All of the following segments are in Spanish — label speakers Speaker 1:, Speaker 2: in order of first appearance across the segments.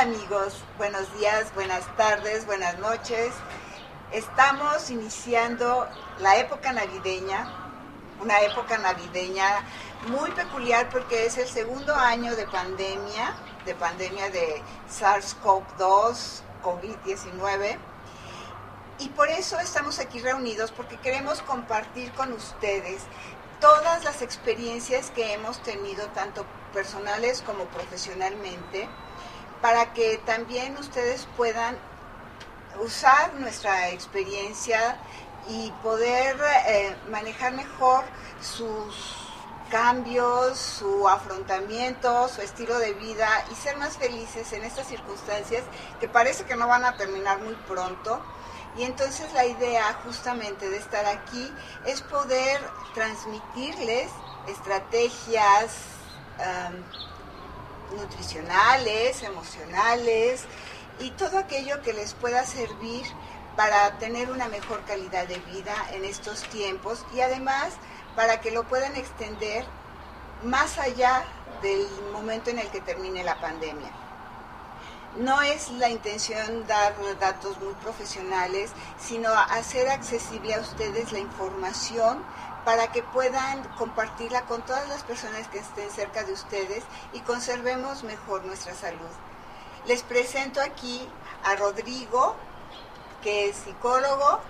Speaker 1: Amigos, buenos días, buenas tardes, buenas noches. Estamos iniciando la época navideña, una época navideña muy peculiar porque es el segundo año de pandemia, de pandemia de SARS-CoV-2, COVID-19. Y por eso estamos aquí reunidos porque queremos compartir con ustedes todas las experiencias que hemos tenido, tanto personales como profesionalmente, para que también ustedes puedan usar nuestra experiencia y poder eh, manejar mejor sus cambios, su afrontamiento, su estilo de vida y ser más felices en estas circunstancias que parece que no van a terminar muy pronto. Y entonces la idea justamente de estar aquí es poder transmitirles estrategias nutricionales, emocionales y todo aquello que les pueda servir para tener una mejor calidad de vida en estos tiempos y además para que lo puedan extender más allá del momento en el que termine la pandemia. No es la intención dar datos muy profesionales, sino hacer accesible a ustedes la información para que puedan compartirla con todas las personas que estén cerca de ustedes y conservemos mejor nuestra salud. Les presento aquí a Rodrigo, que es psicólogo.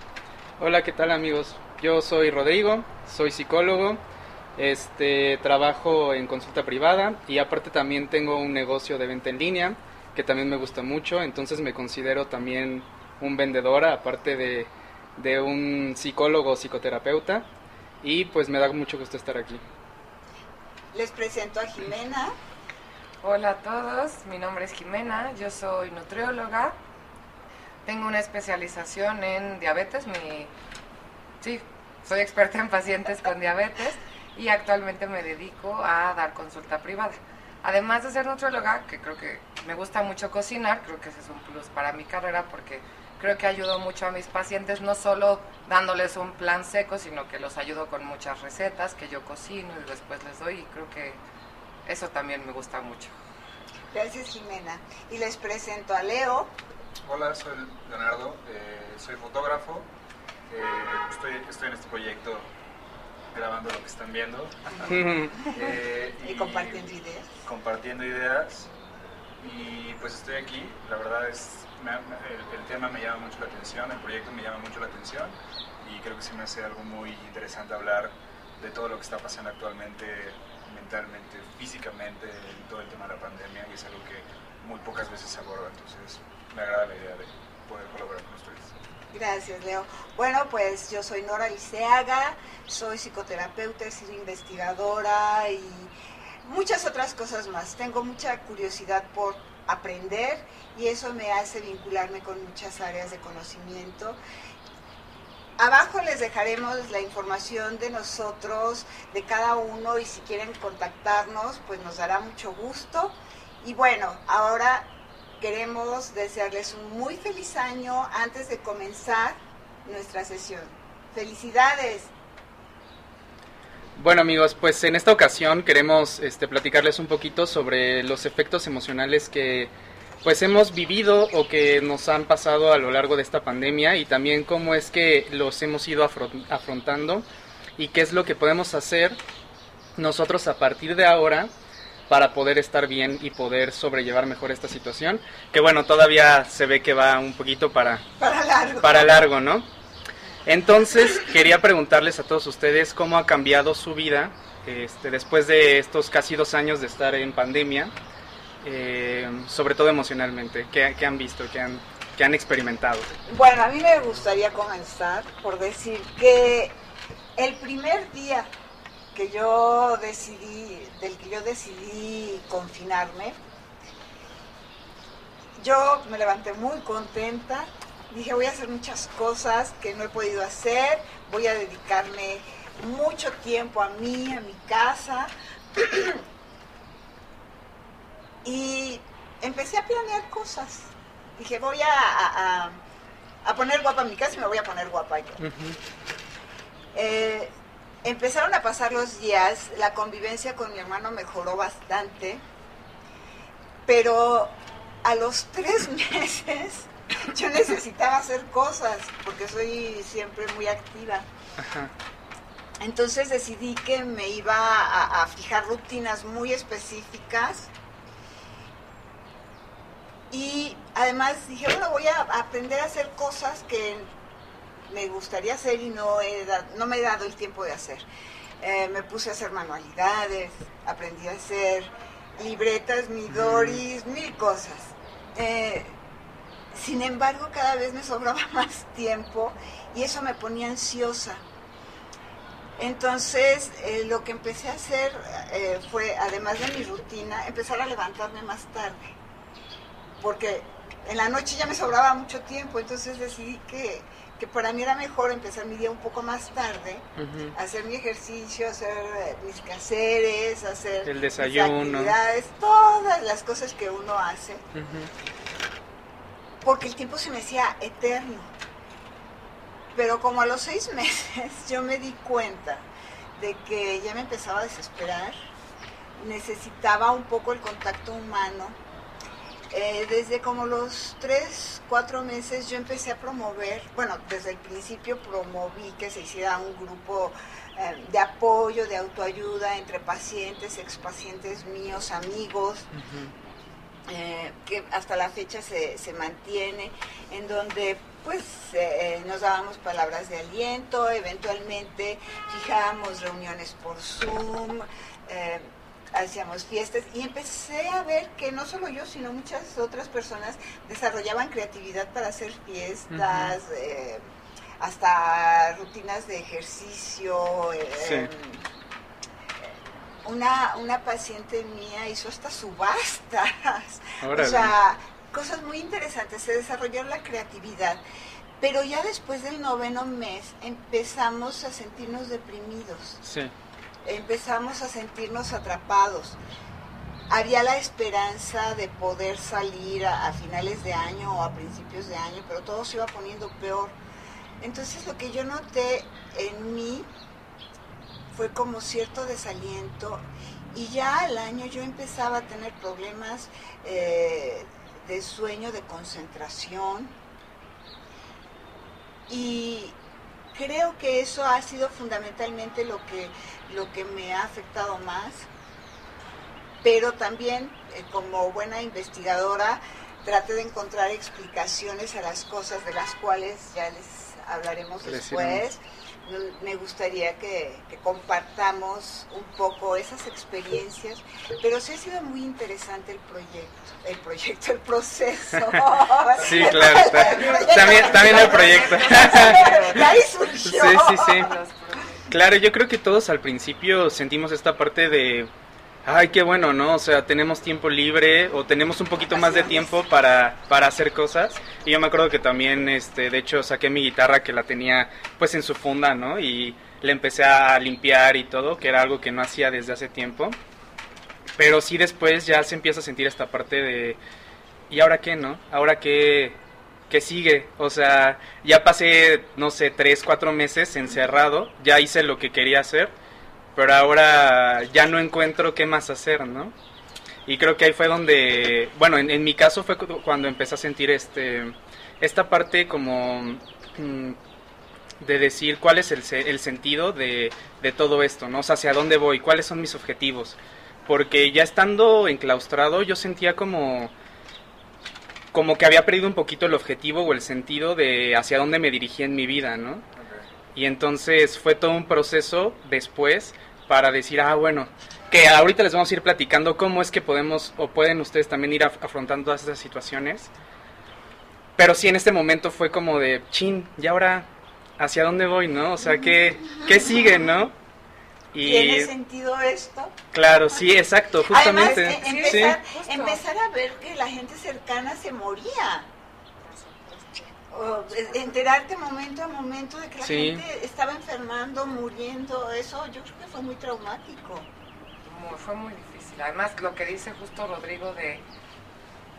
Speaker 2: Hola, ¿qué tal amigos? Yo soy Rodrigo, soy psicólogo, este, trabajo en consulta privada y aparte también tengo un negocio de venta en línea que también me gusta mucho, entonces me considero también un vendedor aparte de, de un psicólogo psicoterapeuta y pues me da mucho gusto estar aquí.
Speaker 1: Les presento a Jimena.
Speaker 3: Hola a todos, mi nombre es Jimena, yo soy nutrióloga, tengo una especialización en diabetes, mi, sí, soy experta en pacientes con diabetes y actualmente me dedico a dar consulta privada. Además de ser nutrióloga, que creo que me gusta mucho cocinar, creo que ese es un plus para mi carrera porque creo que ayudo mucho a mis pacientes, no solo dándoles un plan seco, sino que los ayudo con muchas recetas que yo cocino y después les doy y creo que eso también me gusta mucho.
Speaker 1: Gracias Jimena. Y les presento a Leo.
Speaker 4: Hola, soy Leonardo, eh, soy fotógrafo, eh, estoy, estoy en este proyecto grabando lo que están viendo.
Speaker 1: Eh, y, compartiendo ideas.
Speaker 4: Compartiendo ideas. Y pues estoy aquí, la verdad es el, tema me llama mucho la atención, el proyecto me llama mucho la atención y creo que sí me hace algo muy interesante hablar de todo lo que está pasando actualmente mentalmente, físicamente, en todo el tema de la pandemia y es algo que muy pocas veces se aborda, entonces me agrada la idea de poder colaborar con ustedes.
Speaker 1: Gracias, Leo. Bueno, pues yo soy Nora Liceaga, soy psicoterapeuta, he sido investigadora y muchas otras cosas más. Tengo mucha curiosidad por aprender y eso me hace vincularme con muchas áreas de conocimiento. Abajo les dejaremos la información de nosotros, de cada uno, y si quieren contactarnos, pues nos dará mucho gusto. Y bueno, ahora queremos desearles un muy feliz año antes de comenzar nuestra sesión. Felicidades.
Speaker 2: Bueno amigos, pues en esta ocasión queremos este, platicarles un poquito sobre los efectos emocionales que pues hemos vivido o que nos han pasado a lo largo de esta pandemia y también cómo es que los hemos ido afrontando y qué es lo que podemos hacer nosotros a partir de ahora para poder estar bien y poder sobrellevar mejor esta situación, que bueno, todavía se ve que va un poquito para,
Speaker 1: para largo,
Speaker 2: para largo ¿no? Entonces, quería preguntarles a todos ustedes cómo ha cambiado su vida este, después de estos casi dos años de estar en pandemia, eh, sobre todo emocionalmente. ¿Qué, han visto? ¿Qué han, ¿Qué han experimentado?
Speaker 1: Bueno, a mí me gustaría comenzar por decir que el primer día que yo decidí, del que yo decidí confinarme, yo me levanté muy contenta, dije voy a hacer muchas cosas que no he podido hacer, voy a dedicarme mucho tiempo a mí, a mi casa. y empecé a planear cosas. Dije voy a, a, poner guapa mi casa y me voy a poner guapa yo. Eh, empezaron a pasar los días, la convivencia con mi hermano mejoró bastante, pero a los tres meses yo necesitaba hacer cosas porque soy siempre muy activa. Entonces decidí que me iba a, fijar rutinas muy específicas y además dije, bueno, voy a aprender a hacer cosas que me gustaría hacer y no, he no me he dado el tiempo de hacer. Eh, me puse a hacer manualidades, aprendí a hacer libretas, midoris, mil cosas. Eh, sin embargo, cada vez me sobraba más tiempo y eso me ponía ansiosa. Entonces, eh, lo que empecé a hacer eh, fue, además de mi rutina, empezar a levantarme más tarde. Porque en la noche ya me sobraba mucho tiempo, entonces decidí que, para mí era mejor empezar mi día un poco más tarde, hacer mi ejercicio, hacer eh, mis caseres, hacer
Speaker 2: el desayuno,
Speaker 1: mis actividades, todas las cosas que uno hace porque el tiempo se me hacía eterno. Pero como a los seis meses yo me di cuenta de que ya me empezaba a desesperar, necesitaba un poco el contacto humano. Eh, desde como los tres, cuatro meses yo empecé a promover, bueno, desde el principio promoví que se hiciera un grupo eh, de apoyo, de autoayuda entre pacientes, expacientes míos, amigos, eh, que hasta la fecha se, se mantiene, en donde pues eh, nos dábamos palabras de aliento, eventualmente fijábamos reuniones por Zoom, eh, hacíamos fiestas y empecé a ver que no solo yo, sino muchas otras personas desarrollaban creatividad para hacer fiestas, hasta rutinas de ejercicio. Em, una, una paciente mía hizo hasta subastas. O sea, cosas muy interesantes. Se desarrolló la creatividad. Pero ya después del noveno mes empezamos a sentirnos deprimidos. Sí. Empezamos a sentirnos atrapados. Había la esperanza de poder salir a, a, finales de año o a principios de año, pero todo se iba poniendo peor. Entonces lo que yo noté en mí fue como cierto desaliento y ya al año yo empezaba a tener problemas eh, de sueño, de concentración. Y creo que eso ha sido fundamentalmente lo que, lo que me ha afectado más, pero también eh, como buena investigadora traté de encontrar explicaciones a las cosas de las cuales ya les hablaremos después me gustaría que, compartamos un poco esas experiencias, pero sí ha sido muy interesante el proyecto, el proyecto, el proceso.
Speaker 2: Sí, claro, también, también el proyecto.
Speaker 1: Sí,
Speaker 2: sí, sí. Claro, yo creo que todos al principio sentimos esta parte de ay, qué bueno, ¿no? O sea, tenemos tiempo libre o tenemos un poquito más de tiempo para, para hacer cosas. Y yo me acuerdo que también, este, de hecho, saqué mi guitarra que la tenía pues en su funda, ¿no? Y le empecé a limpiar y todo, que era algo que no hacía desde hace tiempo. Pero sí después ya se empieza a sentir esta parte de, ¿y ahora qué, no? ¿Ahora qué, qué sigue? O sea, ya pasé, no sé, tres, cuatro meses encerrado, ya hice lo que quería hacer pero ahora ya no encuentro qué más hacer, ¿no? Y creo que ahí fue donde, bueno, en, mi caso fue cuando empecé a sentir este, esta parte como mm, de decir cuál es el, el sentido de, de, todo esto, ¿no? O sea, hacia dónde voy, cuáles son mis objetivos. Porque ya estando enclaustrado yo sentía como como que había perdido un poquito el objetivo o el sentido de hacia dónde me dirigía en mi vida, ¿no? Y entonces fue todo un proceso después para decir, ah, bueno, que ahorita les vamos a ir platicando cómo es que podemos o pueden ustedes también ir afrontando todas esas situaciones. Pero sí, en este momento fue como de, chin, ¿y ahora hacia dónde voy, no? O sea, ¿qué, qué sigue, no?
Speaker 1: Y, ¿Tiene sentido esto?
Speaker 2: Claro, sí, exacto, justamente.
Speaker 1: Además, empezar, empezar a ver que la gente cercana se moría enterarte momento a momento de que la gente estaba enfermando, muriendo, eso yo creo que fue muy traumático.
Speaker 3: fue muy difícil. Además, lo que dice justo Rodrigo de...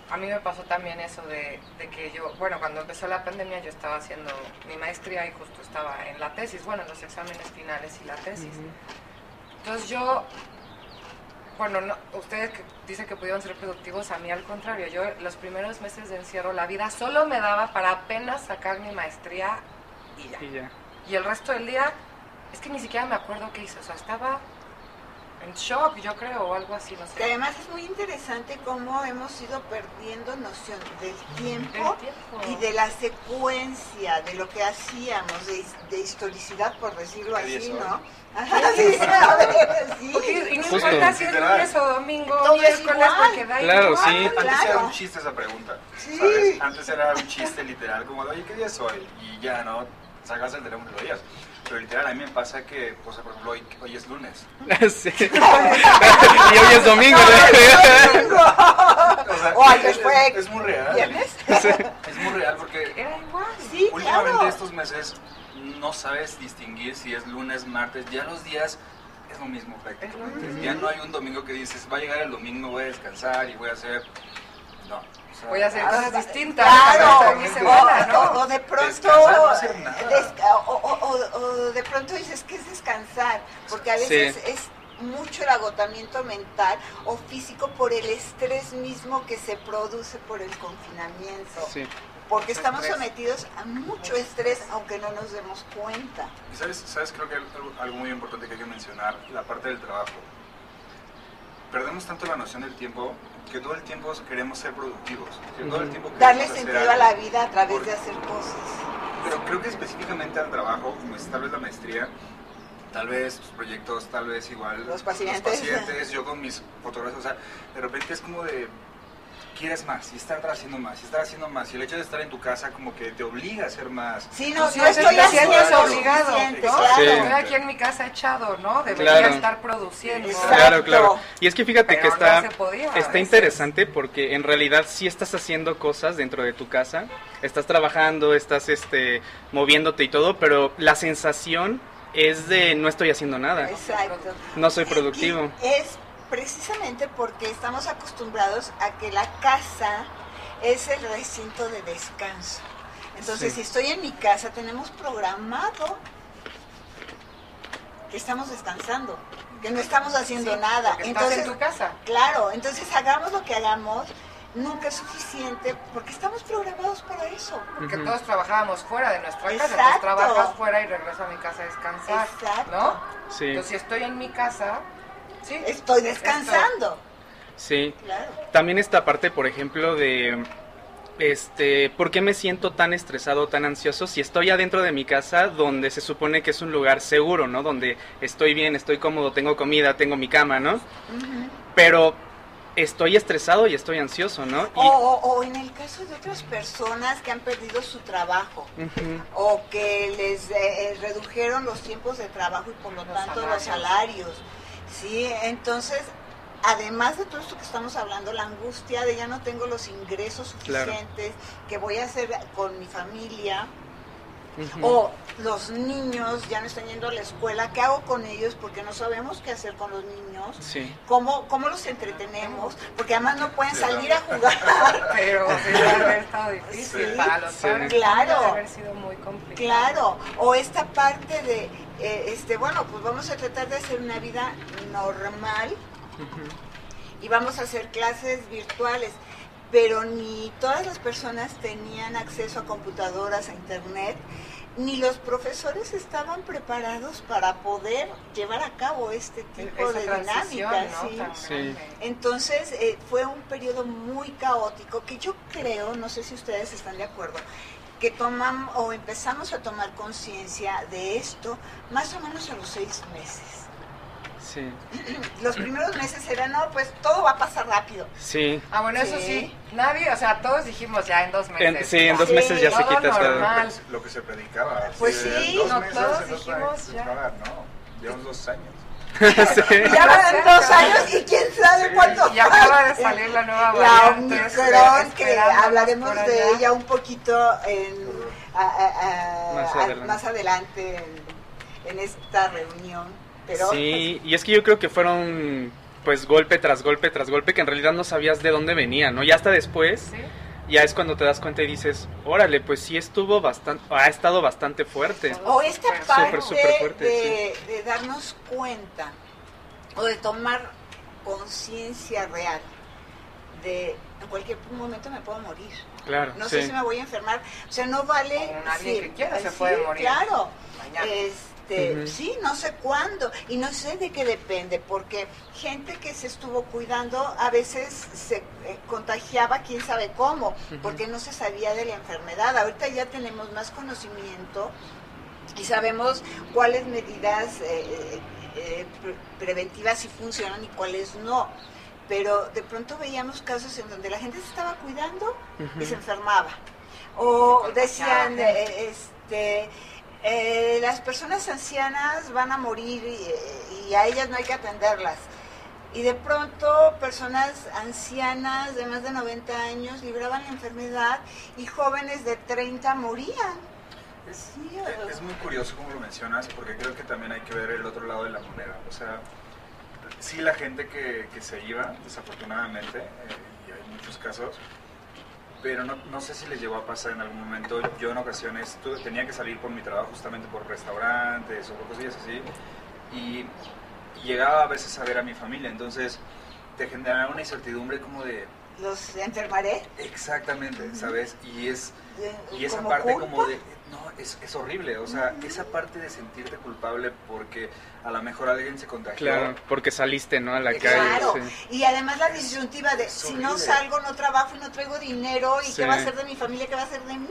Speaker 3: A mí me pasó también eso de, que yo, bueno, cuando empezó la pandemia yo estaba haciendo mi maestría y justo estaba en la tesis, bueno, en los exámenes finales y la tesis. Entonces yo bueno, no, ustedes que dicen que pudieron ser productivos, a mí al contrario, yo los primeros meses de encierro, la vida solo me daba para apenas sacar mi maestría y ya.
Speaker 2: Y ya.
Speaker 3: Y el resto del día, es que ni siquiera me acuerdo qué hice, o sea, estaba en shock, yo creo, o algo así, no
Speaker 1: Que
Speaker 3: sé.
Speaker 1: además es muy interesante cómo hemos ido perdiendo noción del tiempo y de la secuencia de lo que hacíamos, de, de historicidad, por decirlo
Speaker 4: ¿Qué día
Speaker 1: así? ¿no? Ajá, sí, a ver, sí.
Speaker 3: Porque- y no importa si es lunes o domingo,
Speaker 1: Todo es
Speaker 3: miércoles, porque da
Speaker 2: Claro,
Speaker 3: igual.
Speaker 2: sí.
Speaker 4: Antes
Speaker 1: Claro.
Speaker 4: era un chiste esa pregunta,
Speaker 1: Sí.
Speaker 4: ¿sabes? Antes era un chiste literal, como, de, oye, ¿qué día es hoy? Y ya, ¿no? Sacas el teléfono y lo veías. Pero literal, a mí me pasa que, pues, por ejemplo, hoy, hoy es lunes.
Speaker 2: Sí. y hoy es domingo. ¿no?
Speaker 4: O sea, es,
Speaker 1: fue
Speaker 4: es muy real.
Speaker 1: ¿Viernes?
Speaker 4: Es muy real porque
Speaker 3: Era igual.
Speaker 1: Sí,
Speaker 4: últimamente
Speaker 1: claro.
Speaker 4: estos meses no sabes distinguir si es lunes, martes, ya los días es lo mismo prácticamente. Ya no hay un domingo que dices, va a llegar el domingo, voy a descansar y voy a hacer... No. o sea,
Speaker 3: Voy a hacer cosas distintas.
Speaker 1: Claro,
Speaker 3: para mi semana,
Speaker 1: o,
Speaker 3: ¿no?
Speaker 1: o- o de pronto
Speaker 4: no
Speaker 1: desca- o, o- o- o de pronto dices que es descansar, porque a veces
Speaker 2: Sí.
Speaker 1: es mucho el agotamiento mental o físico por el estrés mismo que se produce por el confinamiento,
Speaker 2: Sí.
Speaker 1: Porque estamos sometidos a mucho estrés aunque no nos demos cuenta.
Speaker 4: Y sabes, sabes, creo que algo, algo muy importante que hay que mencionar, la parte del trabajo. Perdemos tanto la noción del tiempo que todo el tiempo queremos ser productivos. que todo el tiempo
Speaker 1: Darle sentido a
Speaker 4: algo.
Speaker 1: la vida a través
Speaker 4: Por-
Speaker 1: de hacer cosas.
Speaker 4: Pero creo que específicamente al trabajo, como es tal vez la maestría, tal vez tus proyectos, tal vez igual
Speaker 1: Los pacientes.
Speaker 4: pacientes, yo con mis fotografías, o sea, de repente es como de quieres más y estar haciendo más y estar haciendo más y el hecho de estar en tu casa como que te obliga a hacer más.
Speaker 1: Sí, no,
Speaker 3: Sí,
Speaker 1: no estoy haciendo
Speaker 3: obligado,
Speaker 1: suficiente,
Speaker 3: ¿no?
Speaker 1: claro.
Speaker 2: Sí.
Speaker 3: Estoy aquí en mi casa echado, ¿no? Debería
Speaker 2: Claro.
Speaker 3: estar produciendo.
Speaker 1: Exacto.
Speaker 2: Claro, claro. Y es que fíjate
Speaker 3: Pero
Speaker 2: que está,
Speaker 3: podía,
Speaker 2: está interesante porque en realidad sí estás haciendo cosas dentro de tu casa, estás trabajando, estás este, moviéndote y todo, pero la sensación es de no estoy haciendo nada,
Speaker 1: Exacto.
Speaker 2: no soy productivo.
Speaker 1: Y es precisamente porque estamos acostumbrados a que la casa es el recinto de descanso. Entonces,
Speaker 2: Sí.
Speaker 1: si estoy en mi casa, tenemos programado que estamos descansando, que no estamos haciendo
Speaker 3: Sí,
Speaker 1: nada.
Speaker 3: porque estás
Speaker 1: Entonces,
Speaker 3: en tu casa.
Speaker 1: claro, entonces hagamos lo que hagamos, nunca es suficiente porque estamos programados para eso.
Speaker 3: Porque
Speaker 2: Ujú.
Speaker 3: todos trabajábamos fuera de nuestra casa.
Speaker 1: Exacto.
Speaker 3: Entonces trabajas fuera y regreso a mi casa a descansar.
Speaker 1: Exacto.
Speaker 3: ¿No?
Speaker 2: Sí,
Speaker 3: Entonces si estoy en mi casa, sí.
Speaker 1: Estoy descansando.
Speaker 2: sí.
Speaker 1: Claro.
Speaker 2: También esta parte, por ejemplo, de este, ¿por qué me siento tan estresado, tan ansioso si estoy adentro de mi casa donde se supone que es un lugar seguro, ¿no? Donde estoy bien, estoy cómodo, tengo comida, tengo mi cama, ¿no? Pero estoy estresado y estoy ansioso, ¿no? Y,
Speaker 1: O, o- o en el caso de otras personas que han perdido su trabajo o que les eh, redujeron los tiempos de trabajo y por lo
Speaker 3: Los
Speaker 1: tanto los
Speaker 3: salarios.
Speaker 1: Sí, entonces, además de todo esto que estamos hablando, la angustia de ya no tengo los ingresos
Speaker 2: Claro.
Speaker 1: suficientes, que voy a hacer con mi familia, o los niños ya no están yendo a la escuela, ¿qué hago con ellos? Porque no sabemos qué hacer con los niños.
Speaker 2: Sí,
Speaker 1: ¿Cómo, ¿Cómo los entretenemos? Porque además no pueden salir a jugar.
Speaker 3: Pero sí debe haber estado difícil
Speaker 1: Sí,
Speaker 3: para los
Speaker 2: sí.
Speaker 3: padres.
Speaker 1: Claro.
Speaker 3: Haber sido muy complicado.
Speaker 1: Claro, o esta parte de, eh, este, bueno, pues vamos a tratar de hacer una vida normal y vamos a hacer clases virtuales, pero ni todas las personas tenían acceso a computadoras, a internet, ni los profesores estaban preparados para poder llevar a cabo este tipo
Speaker 3: Esa
Speaker 1: de
Speaker 3: transición,
Speaker 1: dinámicas.
Speaker 3: ¿no?
Speaker 1: sí.
Speaker 3: Tan
Speaker 2: Sí.
Speaker 3: grande.
Speaker 1: Entonces eh, fue un periodo muy caótico que yo creo, no sé si ustedes están de acuerdo, que tomamos o empezamos a tomar conciencia de esto más o menos a los seis meses.
Speaker 2: sí,
Speaker 1: Los primeros meses eran, no, pues todo va a pasar rápido.
Speaker 2: sí.
Speaker 3: Ah, bueno, eso
Speaker 1: Sí.
Speaker 3: Nadie, o sea, todos dijimos ya en dos meses.
Speaker 2: En, sí, en dos
Speaker 1: Sí,
Speaker 2: meses ya se quita todo.
Speaker 3: normal.
Speaker 4: Lo que se predicaba.
Speaker 1: Pues sí,
Speaker 4: dos
Speaker 3: no,
Speaker 4: meses,
Speaker 3: todos
Speaker 4: en dos
Speaker 3: dijimos
Speaker 4: meses,
Speaker 3: ya.
Speaker 4: no, no, llevamos dos años.
Speaker 2: Sí.
Speaker 1: Ya van dos años y quién sabe
Speaker 4: Sí.
Speaker 1: cuánto
Speaker 3: Y acaba de salir la nueva
Speaker 1: La. Omicron, que hablaremos de ella un poquito en, a- a- a-
Speaker 2: Más
Speaker 1: a-
Speaker 2: adelante.
Speaker 1: más adelante en, en esta reunión. Pero
Speaker 2: Sí, y es que yo creo que fueron pues golpe tras golpe tras golpe que en realidad no sabías de dónde venía, ¿no? Ya hasta después,
Speaker 3: Sí.
Speaker 2: Ya es cuando te das cuenta y dices, órale, pues sí estuvo bastante, ha estado bastante fuerte.
Speaker 1: O esta parte
Speaker 2: súper fuerte,
Speaker 1: de, de darnos cuenta o de tomar conciencia real de en cualquier momento me puedo morir.
Speaker 2: Claro.
Speaker 1: No sé
Speaker 2: sí.
Speaker 1: si me voy a enfermar. O sea, no vale.
Speaker 3: Como nadie
Speaker 1: sí,
Speaker 3: que quiera se
Speaker 1: sí,
Speaker 3: puede morir.
Speaker 1: Claro.
Speaker 3: Mañana.
Speaker 1: Este, sí, no sé cuándo y no sé de qué depende, porque gente que se estuvo cuidando a veces se eh, contagiaba quién sabe cómo, porque no se sabía de la enfermedad. Ahorita ya tenemos más conocimiento y sabemos cuáles medidas eh, eh, pre- preventivas sí funcionan y cuáles no. Pero de pronto veíamos casos en donde la gente se estaba cuidando y se enfermaba. O decían, este, eh, las personas ancianas van a morir y, y a ellas no hay que atenderlas. Y de pronto personas ancianas de más de 90 años libraban la enfermedad y jóvenes de 30 morían.
Speaker 4: Es, muy curioso como lo mencionas, porque creo que también hay que ver el otro lado de la moneda. O sea, sí la gente que, que se iba, desafortunadamente, eh, y hay muchos casos, pero no, no sé si les llegó a pasar en algún momento. Yo en ocasiones tuve- tenía que salir por mi trabajo justamente por restaurantes o por cosillas así, y, y llegaba a veces a ver a mi familia, entonces te generaba una incertidumbre como de,
Speaker 1: los enfermaré.
Speaker 4: exactamente, ¿sabes? Y es... Y esa parte
Speaker 1: culpa.
Speaker 4: como de, no, es, es horrible, o sea, esa parte de sentirte culpable porque a lo mejor alguien se contagió.
Speaker 2: Claro, porque saliste, ¿no? A la
Speaker 1: Claro,
Speaker 2: calle. sí.
Speaker 1: y además la disyuntiva de si no salgo, no trabajo y no traigo dinero, ¿y
Speaker 2: Sí.
Speaker 1: qué va a ser de mi familia? ¿Qué va a ser de mí?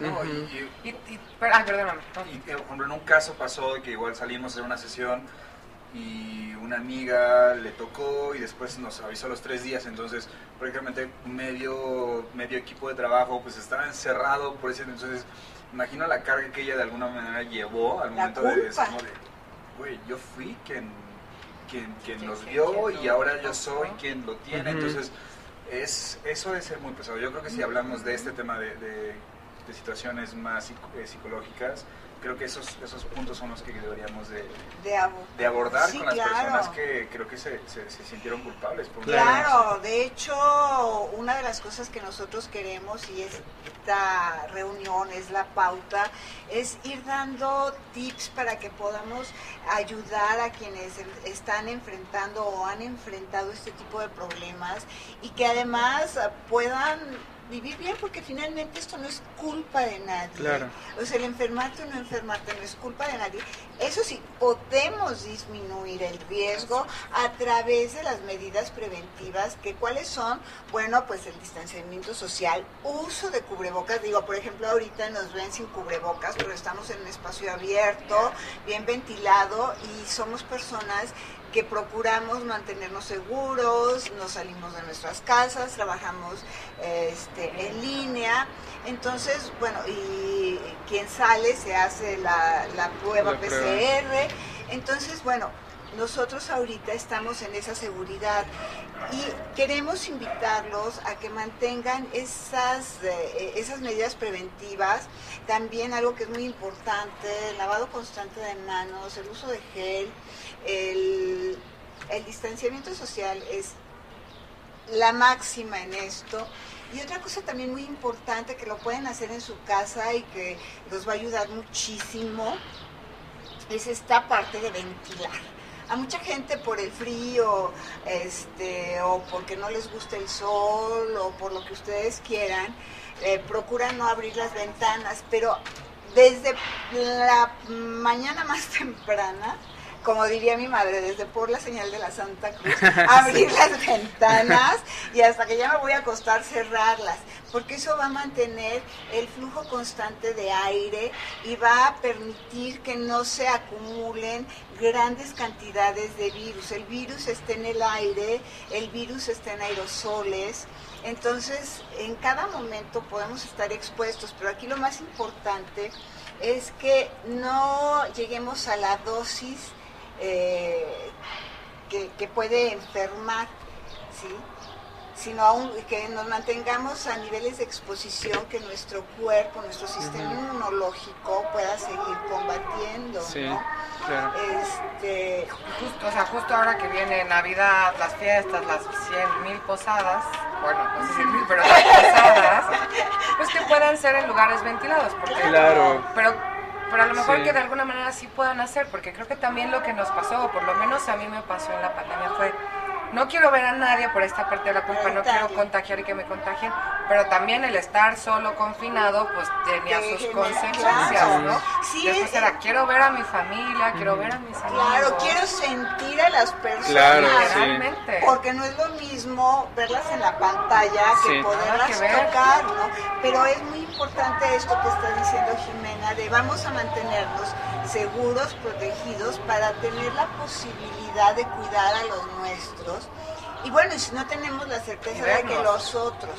Speaker 4: No, y, y-
Speaker 3: Y, y- pero- ay, perdóname.
Speaker 4: y, eh, por ejemplo, en un caso pasó de que igual salimos en una sesión y una amiga le tocó y después nos avisó a los tres días, entonces prácticamente medio, medio equipo de trabajo pues estaba encerrado por ese entonces imagino la carga que ella de alguna manera llevó al
Speaker 1: La
Speaker 4: momento de, es
Speaker 1: culpa.
Speaker 4: como de, güey, yo fui quien, quien, quien
Speaker 3: Sí, sí,
Speaker 4: vio
Speaker 3: quien
Speaker 4: y
Speaker 3: lo
Speaker 4: ahora yo soy quien lo tiene, entonces es, eso debe ser muy pesado. Yo creo que si hablamos de este tema de, de- de situaciones más eh, psicológicas, creo que esos, esos puntos son los que deberíamos de,
Speaker 1: De abo-
Speaker 4: de abordar
Speaker 1: Sí,
Speaker 4: con las
Speaker 1: claro.
Speaker 4: personas que creo que se, se, se sintieron culpables. Por
Speaker 1: Claro, de hecho, una de las cosas que nosotros queremos y esta reunión es la pauta, es ir dando tips para que podamos ayudar a quienes están enfrentando o han enfrentado este tipo de problemas y que además puedan vivir bien porque finalmente esto no es culpa de nadie.
Speaker 2: Claro.
Speaker 1: O sea, el enfermarte o no enfermarte no es culpa de nadie. Eso sí, podemos disminuir el riesgo a través de las medidas preventivas, que cuáles son, bueno, pues el distanciamiento social, uso de cubrebocas, digo, por ejemplo, ahorita nos ven sin cubrebocas, pero estamos en un espacio abierto, bien ventilado y somos personas que procuramos mantenernos seguros, no salimos de nuestras casas, trabajamos este, en línea. Entonces, bueno, y quien sale se hace la, la prueba
Speaker 2: La
Speaker 1: PCR.
Speaker 2: prueba.
Speaker 1: Entonces, bueno, nosotros ahorita estamos en esa seguridad y queremos invitarlos a que mantengan esas, eh, esas medidas preventivas. También algo que es muy importante, el lavado constante de manos, el uso de gel, el, distanciamiento social es la máxima en esto. Y otra cosa también muy importante que lo pueden hacer en su casa y que los va a ayudar muchísimo es esta parte de ventilar. A mucha gente por el frío, este, o porque no les gusta el sol, o por lo que ustedes quieran, eh, procuran no abrir las ventanas, pero desde la mañana más temprana, como diría mi madre, desde por la señal de la Santa Cruz, abrir las ventanas y hasta que ya me voy a acostar cerrarlas, porque eso va a mantener el flujo constante de aire y va a permitir que no se acumulen grandes cantidades de virus. El virus está en el aire, el virus está en aerosoles, entonces en cada momento podemos estar expuestos, pero aquí lo más importante es que no lleguemos a la dosis eh, que, que puede enfermar, ¿sí? sino aún que nos mantengamos a niveles de exposición que nuestro cuerpo, nuestro sistema inmunológico pueda seguir combatiendo,
Speaker 2: Sí,
Speaker 1: ¿no?
Speaker 2: claro.
Speaker 1: Este,
Speaker 3: Justo, o sea, justo ahora que viene Navidad, las fiestas, las 100 mil posadas, bueno, no sé 100 mil, pero las posadas, pues que puedan ser en lugares ventilados. Porque,
Speaker 2: Claro.
Speaker 3: Pero, pero a lo mejor
Speaker 2: Sí.
Speaker 3: que de alguna manera sí puedan hacer, porque creo que también lo que nos pasó, o por lo menos a mí me pasó en la pandemia, fue no quiero ver a nadie por esta parte de la culpa, no quiero contagiar y que me contagien, pero también el estar solo confinado pues tenía sus consecuencias, ¿no? Sí, Después era, quiero ver a mi familia, quiero ver a mis amigos.
Speaker 1: Claro, quiero sentir a las personas.
Speaker 2: Claro,
Speaker 1: realmente. Porque no es lo mismo verlas en la pantalla que poderlas tocar, ¿no? Pero es muy importante esto que está diciendo Jimena, de vamos a mantenernos seguros, protegidos, para tener la posibilidad de cuidar a los nuestros. Y bueno, si no tenemos la certeza de que los otros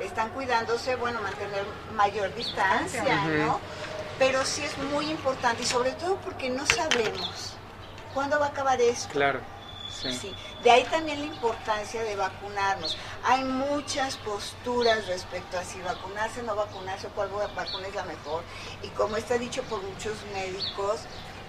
Speaker 1: están cuidándose, bueno, mantener mayor distancia, ¿no? Pero sí es muy importante y sobre todo porque no sabemos cuándo va a acabar esto.
Speaker 2: Claro.
Speaker 1: Sí. De ahí también la importancia de vacunarnos. Hay muchas posturas respecto a si vacunarse o no vacunarse, cuál vacuna es la mejor. Y como está dicho por muchos médicos,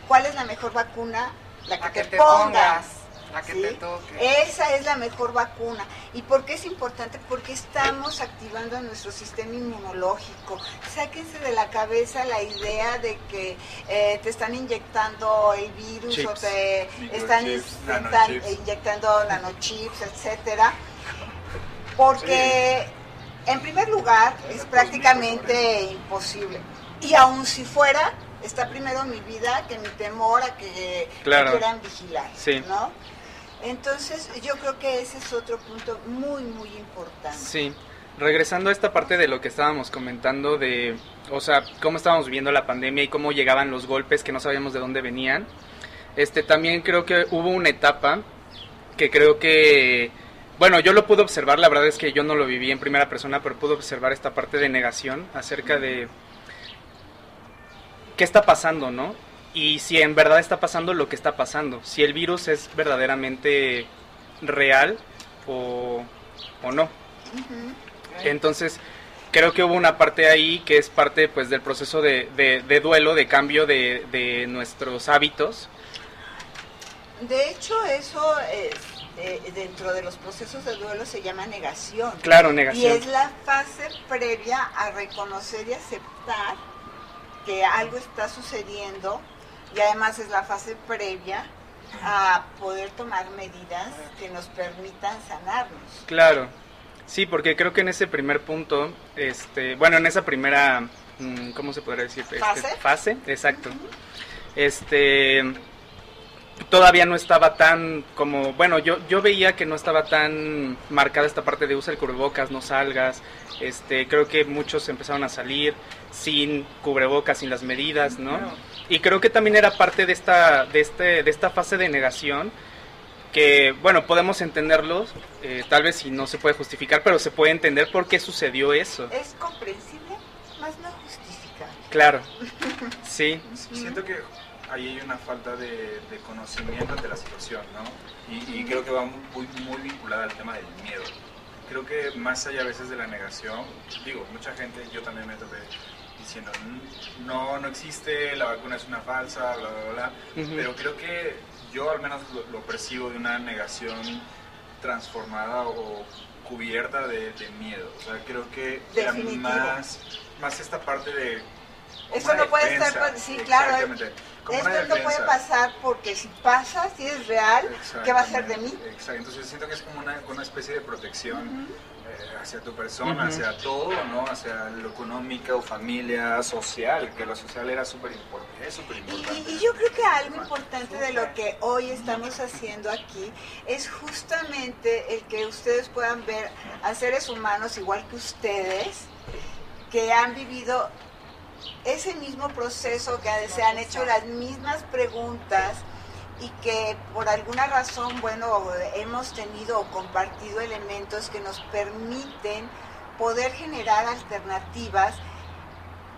Speaker 1: ¿cuál es la mejor vacuna?
Speaker 3: La que, te, pongas. La que te
Speaker 1: toque. Esa es la mejor vacuna. ¿Y por qué es importante? Porque estamos activando nuestro sistema inmunológico. Sáquense de la cabeza la idea de que eh, te están inyectando el virus o te están, inyectando nanochips, etcétera. Porque, en primer lugar, es prácticamente imposible. Y aun si fuera, está primero mi vida que mi temor a que me quieran vigilar, ¿no? Entonces, yo creo que ese es otro punto muy, muy importante.
Speaker 2: Sí. Regresando a esta parte de lo que estábamos comentando de, o sea, cómo estábamos viviendo la pandemia y cómo llegaban los golpes que no sabíamos de dónde venían. Este, también creo que hubo una etapa que creo que, bueno, yo lo pude observar, la verdad es que yo no lo viví en primera persona, pero pude observar esta parte de negación acerca de qué está pasando, ¿no? Y si en verdad está pasando lo que está pasando, si el virus es verdaderamente real o, no. Entonces, creo que hubo una parte ahí que es parte pues del proceso de, de, duelo, de cambio de, de, nuestros hábitos.
Speaker 1: De hecho, eso es, eh, dentro de los procesos de duelo se llama negación.
Speaker 2: Claro, negación.
Speaker 1: Y es la fase previa a reconocer y aceptar que algo está sucediendo y además es la fase previa a poder tomar medidas que nos permitan sanarnos.
Speaker 2: Claro, sí, porque creo que en ese primer punto, este, bueno, en esa primera, mm, ¿cómo se podría decir? Este,
Speaker 1: ¿Fase?
Speaker 2: fase, exacto. Este, todavía no estaba tan como, bueno, yo, yo veía que no estaba tan marcada esta parte de usa el cubrebocas, no salgas, este, creo que muchos empezaron a salir sin cubrebocas, sin las medidas, ¿no? Y creo que también era parte de esta, de este, de esta fase de negación que, bueno, podemos entenderlo, eh, tal vez si no se puede justificar, pero se puede entender por qué sucedió eso.
Speaker 1: Es comprensible, más no justificable.
Speaker 2: Claro, sí.
Speaker 4: Siento que ahí hay una falta de, conocimiento de la situación, ¿no? Y, creo que va muy, muy vinculada al tema del miedo. Creo que más allá a veces de la negación, digo, mucha gente, yo también me topé diciendo, no, no existe, la vacuna es una falsa, bla, bla, bla. Pero creo que yo al menos lo, percibo de una negación transformada o cubierta de, miedo. O sea, creo que más, más esta parte de...
Speaker 1: Eso no puede estar, sí, claro. Esto no puede pasar porque si pasa, si es real, ¿qué va a ser de mí?
Speaker 4: Exacto, entonces siento que es como una, una especie de protección eh, hacia tu persona, hacia todo, ¿no? Hacia lo económico, familia, social, que lo social era súper importante.
Speaker 1: Y, yo creo que algo importante de lo que hoy estamos haciendo aquí es justamente el que ustedes puedan ver a seres humanos igual que ustedes, que han vivido ese mismo proceso, que se han hecho las mismas preguntas y que por alguna razón, bueno, hemos tenido o compartido elementos que nos permiten poder generar alternativas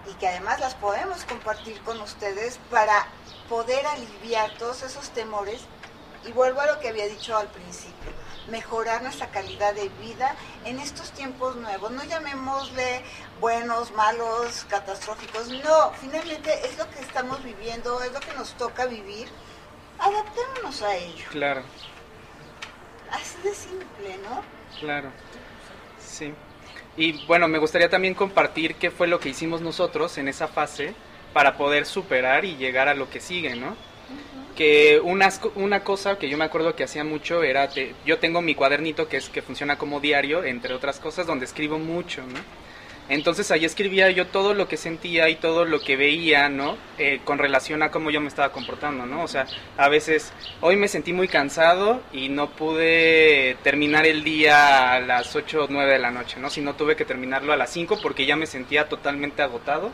Speaker 1: y que además las podemos compartir con ustedes para poder aliviar todos esos temores. Y vuelvo a lo que había dicho al principio mejorar nuestra calidad de vida en estos tiempos nuevos. No llamémosle buenos, malos, catastróficos. No, finalmente es lo que estamos viviendo, es lo que nos toca vivir. Adaptémonos a ello.
Speaker 2: Claro.
Speaker 1: Así de simple, ¿no?
Speaker 2: Claro. Sí. Y bueno, me gustaría también compartir qué fue lo que hicimos nosotros en esa fase para poder superar y llegar a lo que sigue, ¿no? que una, una cosa que yo me acuerdo que hacía mucho era, yo tengo mi cuadernito que es que funciona como diario, entre otras cosas, donde escribo mucho, ¿no? Entonces ahí escribía yo todo lo que sentía y todo lo que veía, ¿no? Eh, con relación a cómo yo me estaba comportando, ¿no? O sea, a veces hoy me sentí muy cansado y no pude terminar el día a las 8 o 9 de la noche, ¿no? Sino tuve que terminarlo a las 5 porque ya me sentía totalmente agotado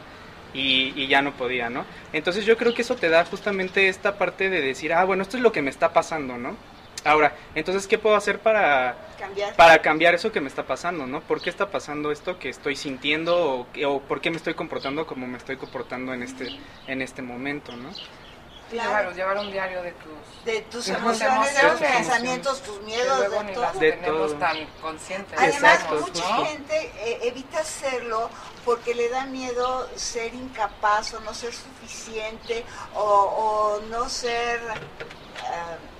Speaker 2: y, y, ya no podía, ¿no? Entonces yo creo que eso te da justamente esta parte de decir, ah, bueno, esto es lo que me está pasando, ¿no? Ahora, entonces, ¿qué puedo hacer para cambiar. para cambiar eso que me está pasando, ¿no? ¿Por qué está pasando esto que estoy sintiendo o, por qué me estoy comportando como me estoy comportando en este, en este momento, ¿no?
Speaker 3: Claro. Llevar, un diario de tus,
Speaker 1: de tus emociones, de tus pensamientos, tus miedos,
Speaker 3: de todo. De tenemos tan conscientes.
Speaker 1: Además, mucha gente eh, evita hacerlo porque le da miedo ser incapaz o no ser suficiente o, o no ser... Uh,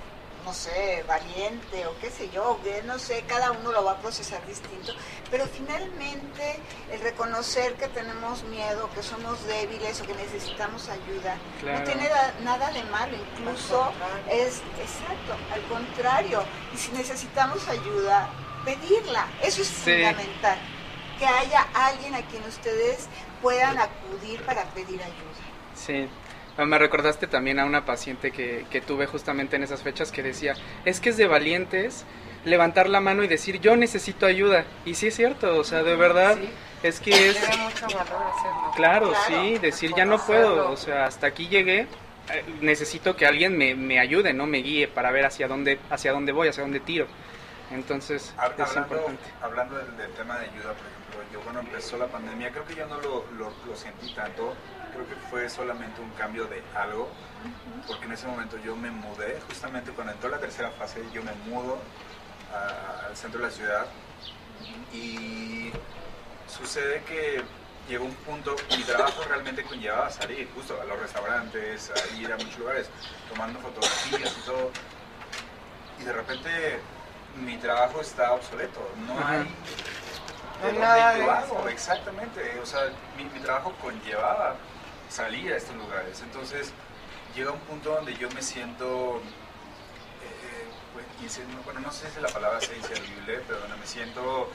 Speaker 1: no sé, valiente o qué sé yo, no sé, cada uno lo va a procesar distinto, pero finalmente el reconocer que tenemos miedo, que somos débiles o que necesitamos ayuda, no tiene nada de malo, incluso es, exacto, al contrario, y si necesitamos ayuda, pedirla, eso es fundamental, que haya alguien a quien ustedes puedan acudir para pedir ayuda.
Speaker 2: Sí, me recordaste también a una paciente que, que tuve justamente en esas fechas que decía, es que es de valientes levantar la mano y decir yo necesito ayuda. Y sí es cierto, o sea, de verdad es que es... Claro, sí, decir ya no puedo, o sea, hasta aquí llegué, eh, necesito que alguien me, me, ayude, no me guíe para ver hacia dónde, hacia dónde voy, hacia dónde tiro. Entonces,
Speaker 4: hablando, es importante. Hablando del, tema de ayuda, por ejemplo, yo cuando empezó la pandemia, creo que yo no lo, lo, lo sentí tanto, creo que fue solamente un cambio de algo, porque en ese momento yo me mudé, justamente cuando entró la tercera fase, yo me mudo al centro de la ciudad y sucede que llegó un punto, mi trabajo realmente conllevaba salir justo a los restaurantes, a ir a muchos lugares, tomando fotografías y todo, y de repente mi trabajo está obsoleto, no hay...
Speaker 3: No nada
Speaker 4: exactamente, o sea, mi, mi trabajo conllevaba salir a estos lugares. Entonces llega un punto donde yo me siento, eh, pues, bueno, no sé si la palabra sea inservible, pero donde me siento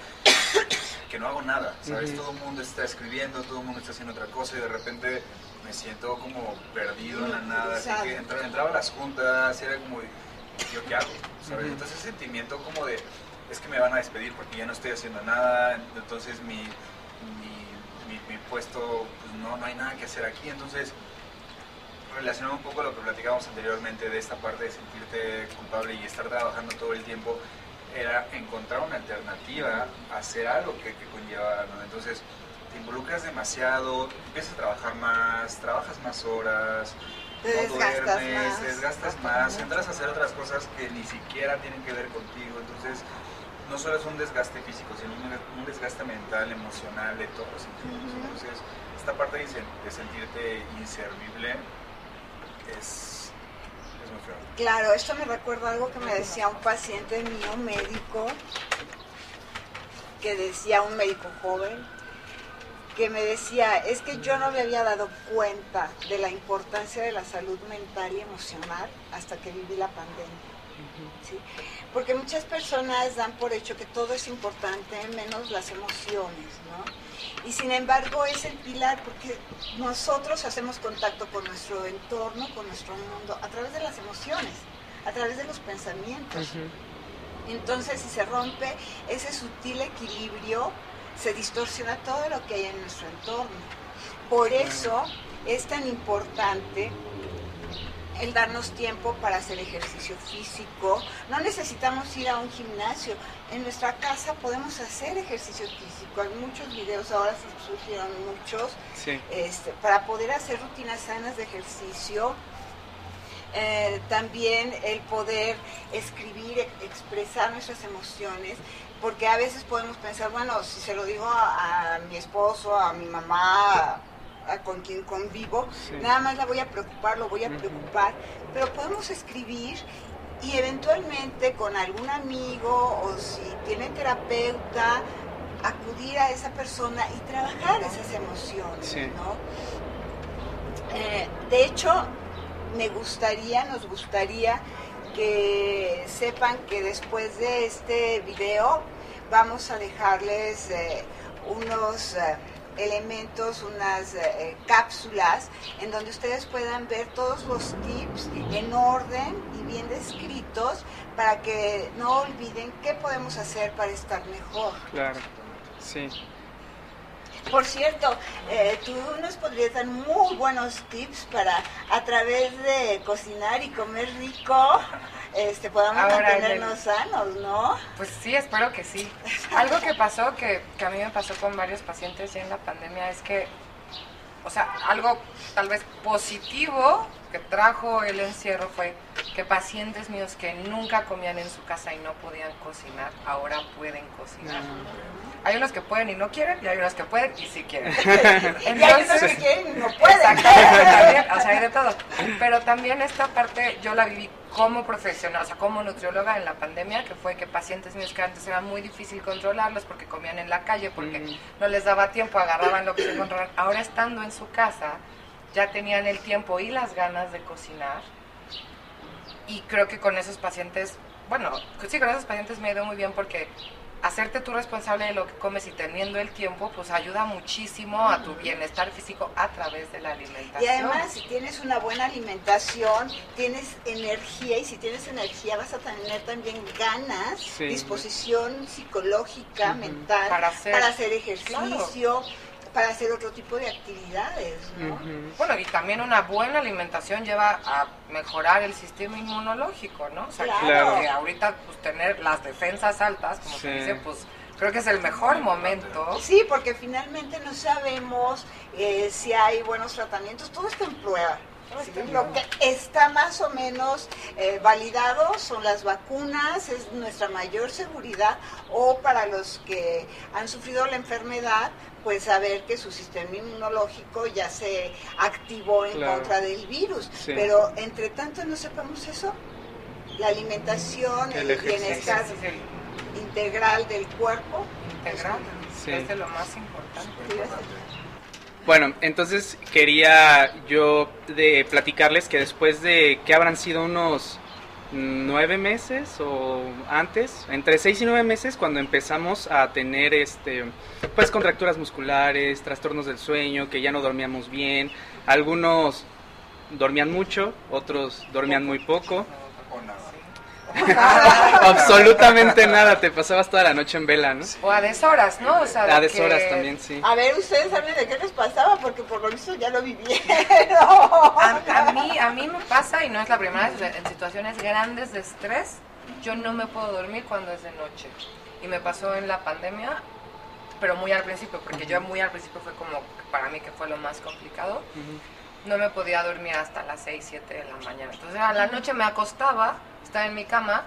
Speaker 4: que no hago nada, ¿sabes? Todo el mundo está escribiendo, todo el mundo está haciendo otra cosa y de repente me siento como perdido en la nada. Así que entraba, a las juntas era como, ¿yo qué hago? ¿sabes? Entonces ese sentimiento como de, es que me van a despedir porque ya no estoy haciendo nada, entonces mi mi, puesto, pues no, no hay nada que hacer aquí. Entonces, relacionando un poco lo que platicábamos anteriormente de esta parte de sentirte culpable y estar trabajando todo el tiempo, era encontrar una alternativa a hacer algo que, que conlleva, ¿no? Entonces, te involucras demasiado, empiezas a trabajar más, trabajas más horas,
Speaker 1: te desgastas más.
Speaker 4: te desgastas más, entras a hacer otras cosas que ni siquiera tienen que ver contigo, entonces no solo es un desgaste físico, sino un, desgaste mental, emocional, de todos los sentidos. Entonces, esta parte de, sentirte inservible es, es muy feo.
Speaker 1: Claro, esto me recuerda algo que me decía un paciente mío, médico, que decía un médico joven, que me decía, es que yo no me había dado cuenta de la importancia de la salud mental y emocional hasta que viví la pandemia. ¿sí? Porque muchas personas dan por hecho que todo es importante, menos las emociones, ¿no? Y sin embargo es el pilar porque nosotros hacemos contacto con nuestro entorno, con nuestro mundo, a través de las emociones, a través de los pensamientos. Entonces, si se rompe ese sutil equilibrio, se distorsiona todo lo que hay en nuestro entorno. Por eso es tan importante el darnos tiempo para hacer ejercicio físico. No necesitamos ir a un gimnasio. En nuestra casa podemos hacer ejercicio físico. Hay muchos videos, ahora surgieron muchos, este, para poder hacer rutinas sanas de ejercicio. Eh, también el poder escribir, e-, expresar nuestras emociones, porque a veces podemos pensar, bueno, si se lo digo a mi esposo, a mi mamá, con quien convivo, nada más la voy a preocupar, lo voy a preocupar, pero podemos escribir y eventualmente con algún amigo o si tiene terapeuta, acudir a esa persona y trabajar esas emociones, ¿no? Eh, de hecho, me gustaría, nos gustaría que sepan que después de este video vamos a dejarles eh, unos eh, elementos, unas eh, cápsulas en donde ustedes puedan ver todos los tips en orden y bien descritos para que no olviden qué podemos hacer para estar mejor.
Speaker 2: Claro, sí.
Speaker 1: Por cierto, eh, tú nos podrías dar muy buenos tips para a través de cocinar y comer rico, este, podamos
Speaker 3: Ahora,
Speaker 1: mantenernos sanos, ¿no?
Speaker 3: Pues sí, espero que sí. Algo que pasó, que, que a mí me pasó con varios pacientes ya en la pandemia, es que, o sea, algo tal vez positivo que trajo el encierro fue que pacientes míos que nunca comían en su casa y no podían cocinar, ahora pueden cocinar. Hay unos que pueden y no quieren, y hay unos que pueden y sí quieren.
Speaker 1: y hay unos que quieren y no pueden.
Speaker 3: Exactamente, también, o sea, hay de todo. Pero también esta parte yo la viví como profesional, o sea, como nutrióloga en la pandemia, que fue que pacientes míos que antes era muy difícil controlarlos porque comían en la calle, porque
Speaker 2: Mm.
Speaker 3: no les daba tiempo, agarraban lo que se encontraban. Ahora estando en su casa, ya tenían el tiempo y las ganas de cocinar. Y creo que con esos pacientes, bueno, sí, con esos pacientes me ha ido muy bien porque hacerte tú responsable de lo que comes y teniendo el tiempo, pues ayuda muchísimo a tu bienestar físico a través de la alimentación.
Speaker 1: Y además, si tienes una buena alimentación, tienes energía y si tienes energía vas a tener también ganas,
Speaker 2: Sí.
Speaker 1: disposición psicológica, mental,
Speaker 3: Para hacer-
Speaker 1: ejercicio, para hacer otro tipo de actividades, ¿no?
Speaker 3: Bueno, y también una buena alimentación lleva a mejorar el sistema inmunológico, ¿no? O sea, que-
Speaker 1: Claro.
Speaker 3: que ahorita pues tener las defensas altas, como se
Speaker 2: Sí.
Speaker 3: dice, pues creo que es el mejor momento.
Speaker 1: Sí, porque finalmente no sabemos eh, si hay buenos tratamientos, todo está en prueba. Sí, Lo que está más o menos eh, validado son las vacunas, es nuestra mayor seguridad, o para los que han sufrido la enfermedad, pues saber que su sistema inmunológico ya se activó en
Speaker 2: Claro.
Speaker 1: contra del virus.
Speaker 2: Sí.
Speaker 1: Pero entre tanto no sepamos eso, la alimentación,
Speaker 2: El
Speaker 1: el, bienestar
Speaker 3: el
Speaker 1: integral del cuerpo.
Speaker 3: integral,
Speaker 2: Sí.
Speaker 3: es de lo más importante.
Speaker 2: Bueno, entonces quería yo de platicarles que después de que habrán sido unos nueve meses o antes, entre seis y nueve meses, cuando empezamos a tener este, pues contracturas musculares, trastornos del sueño, que ya no dormíamos bien, algunos dormían mucho, otros dormían muy poco. Absolutamente nada, te pasabas toda la noche en vela, ¿no?
Speaker 3: O a deshoras, ¿no? O sea, de
Speaker 2: A deshoras
Speaker 3: que-
Speaker 2: también, sí.
Speaker 1: A ver, ustedes saben de qué les pasaba, porque por lo visto ya lo vivieron.
Speaker 3: A, a mí, a mí me pasa, y no es la primera vez, en situaciones grandes de estrés, yo no me puedo dormir cuando es de noche. Y me pasó en la pandemia, pero muy al principio, porque yo muy al principio fue como, para mí que fue lo más complicado,
Speaker 2: Ujú.
Speaker 3: No me podía dormir hasta las 6, 7 de la mañana. Entonces a la noche me acostaba, estaba en mi cama,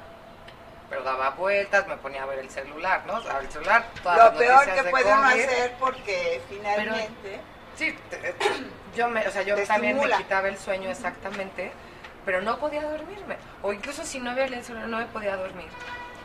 Speaker 3: pero daba vueltas, me ponía a ver el celular, ¿no? O sea, el celular, todas las
Speaker 1: Lo peor que
Speaker 3: de
Speaker 1: puede uno
Speaker 3: COVID.
Speaker 1: hacer porque finalmente...
Speaker 3: Sí, te- yo, me, o sea, yo también
Speaker 1: estimula.
Speaker 3: me quitaba el sueño exactamente, pero no podía dormirme. O incluso si no había el celular, no me podía dormir.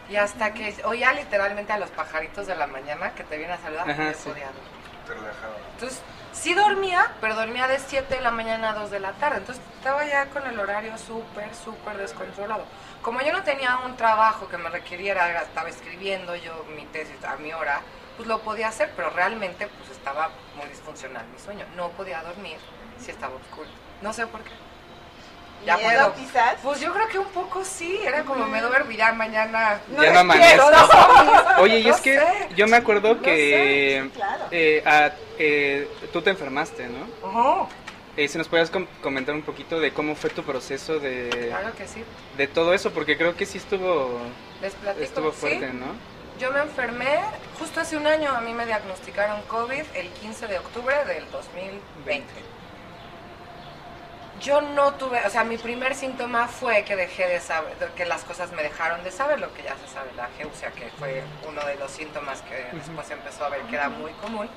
Speaker 3: Y hasta que oía literalmente a los pajaritos de la mañana que te vienen a saludar,
Speaker 2: Ajá,
Speaker 3: no me
Speaker 2: sí.
Speaker 3: podía dormir.
Speaker 4: Te relajaba.
Speaker 3: Entonces, sí dormía, pero dormía de 7 de la mañana a 2 de la tarde. Entonces, estaba ya con el horario súper, súper descontrolado. Como yo no tenía un trabajo que me requiriera, era- estaba escribiendo yo mi tesis a mi hora, pues lo podía hacer, pero realmente pues estaba muy disfuncional mi sueño. No podía dormir si estaba oscuro. No sé por qué. Ya
Speaker 1: miedo
Speaker 3: puedo.
Speaker 1: quizás.
Speaker 3: Pues yo creo que un poco sí, era como me duermo ya mañana.
Speaker 2: Ya no amanezco. Oye, y
Speaker 3: No
Speaker 2: es que
Speaker 3: sé.
Speaker 2: yo me acuerdo
Speaker 3: No
Speaker 2: que
Speaker 1: sé, claro.
Speaker 2: eh, a- eh, tú te enfermaste, ¿no?
Speaker 3: Ujú,
Speaker 2: Eh, si nos podías com- comentar un poquito de cómo fue tu proceso de,
Speaker 3: Claro que sí.
Speaker 2: de todo eso, porque creo que sí estuvo,
Speaker 3: Les platico.
Speaker 2: estuvo
Speaker 3: ¿sí?
Speaker 2: fuerte, ¿no?
Speaker 3: Yo me enfermé justo hace un año, a mí me diagnosticaron COVID el 15 de octubre del 2020. Yo no tuve, o sea, mi primer síntoma fue que dejé de saber, que las cosas me dejaron de saber, lo que ya se sabe, la geusia, que fue uno de los síntomas que después empezó a ver que era muy común.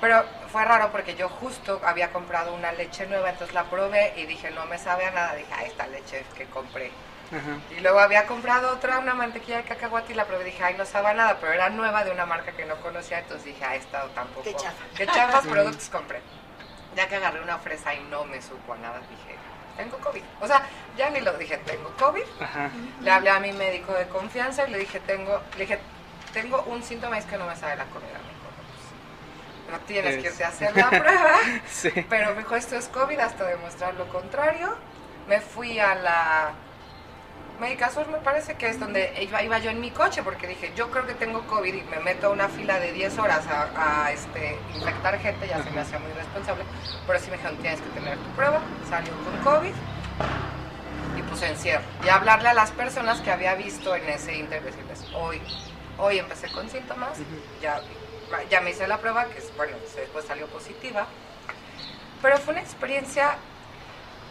Speaker 3: Pero fue raro porque yo justo había comprado una leche nueva, entonces la probé y dije, no me sabe a nada. Dije, ah, esta leche que compré.
Speaker 2: Ajá.
Speaker 3: Y luego había comprado otra, una mantequilla de cacahuate y la probé y dije, ay, no sabe a nada, pero era nueva de una marca que no conocía, entonces dije, ah, esta tampoco.
Speaker 1: Qué chafa.
Speaker 3: Qué chafas productos compré. Ya que agarré una fresa y no me supo a nada, dije, tengo COVID. O sea, ya ni lo dije, tengo COVID.
Speaker 2: Ajá.
Speaker 3: Le hablé a mi médico de confianza y le dije, tengo, le dije, tengo un síntoma, es que no me sabe la comida. Me dijo, "No, pues, no tienes que irte a hacer la prueba.
Speaker 2: Sí.
Speaker 3: Pero me dijo, esto es COVID hasta demostrar lo contrario. Me fui a la Médica Sur, me parece que es donde iba, iba yo en mi coche, porque dije, yo creo que tengo COVID y me meto a una fila de 10 horas a, a, este, infectar gente, ya se me hacía muy responsable. Pero sí me dijeron, tienes que tener tu prueba. Salió con COVID y pues encierro. Y hablarle a las personas que había visto en ese interés, decirles, hoy, hoy empecé con síntomas, ya, ya me hice la prueba, que es, bueno, después salió positiva. Pero fue una experiencia,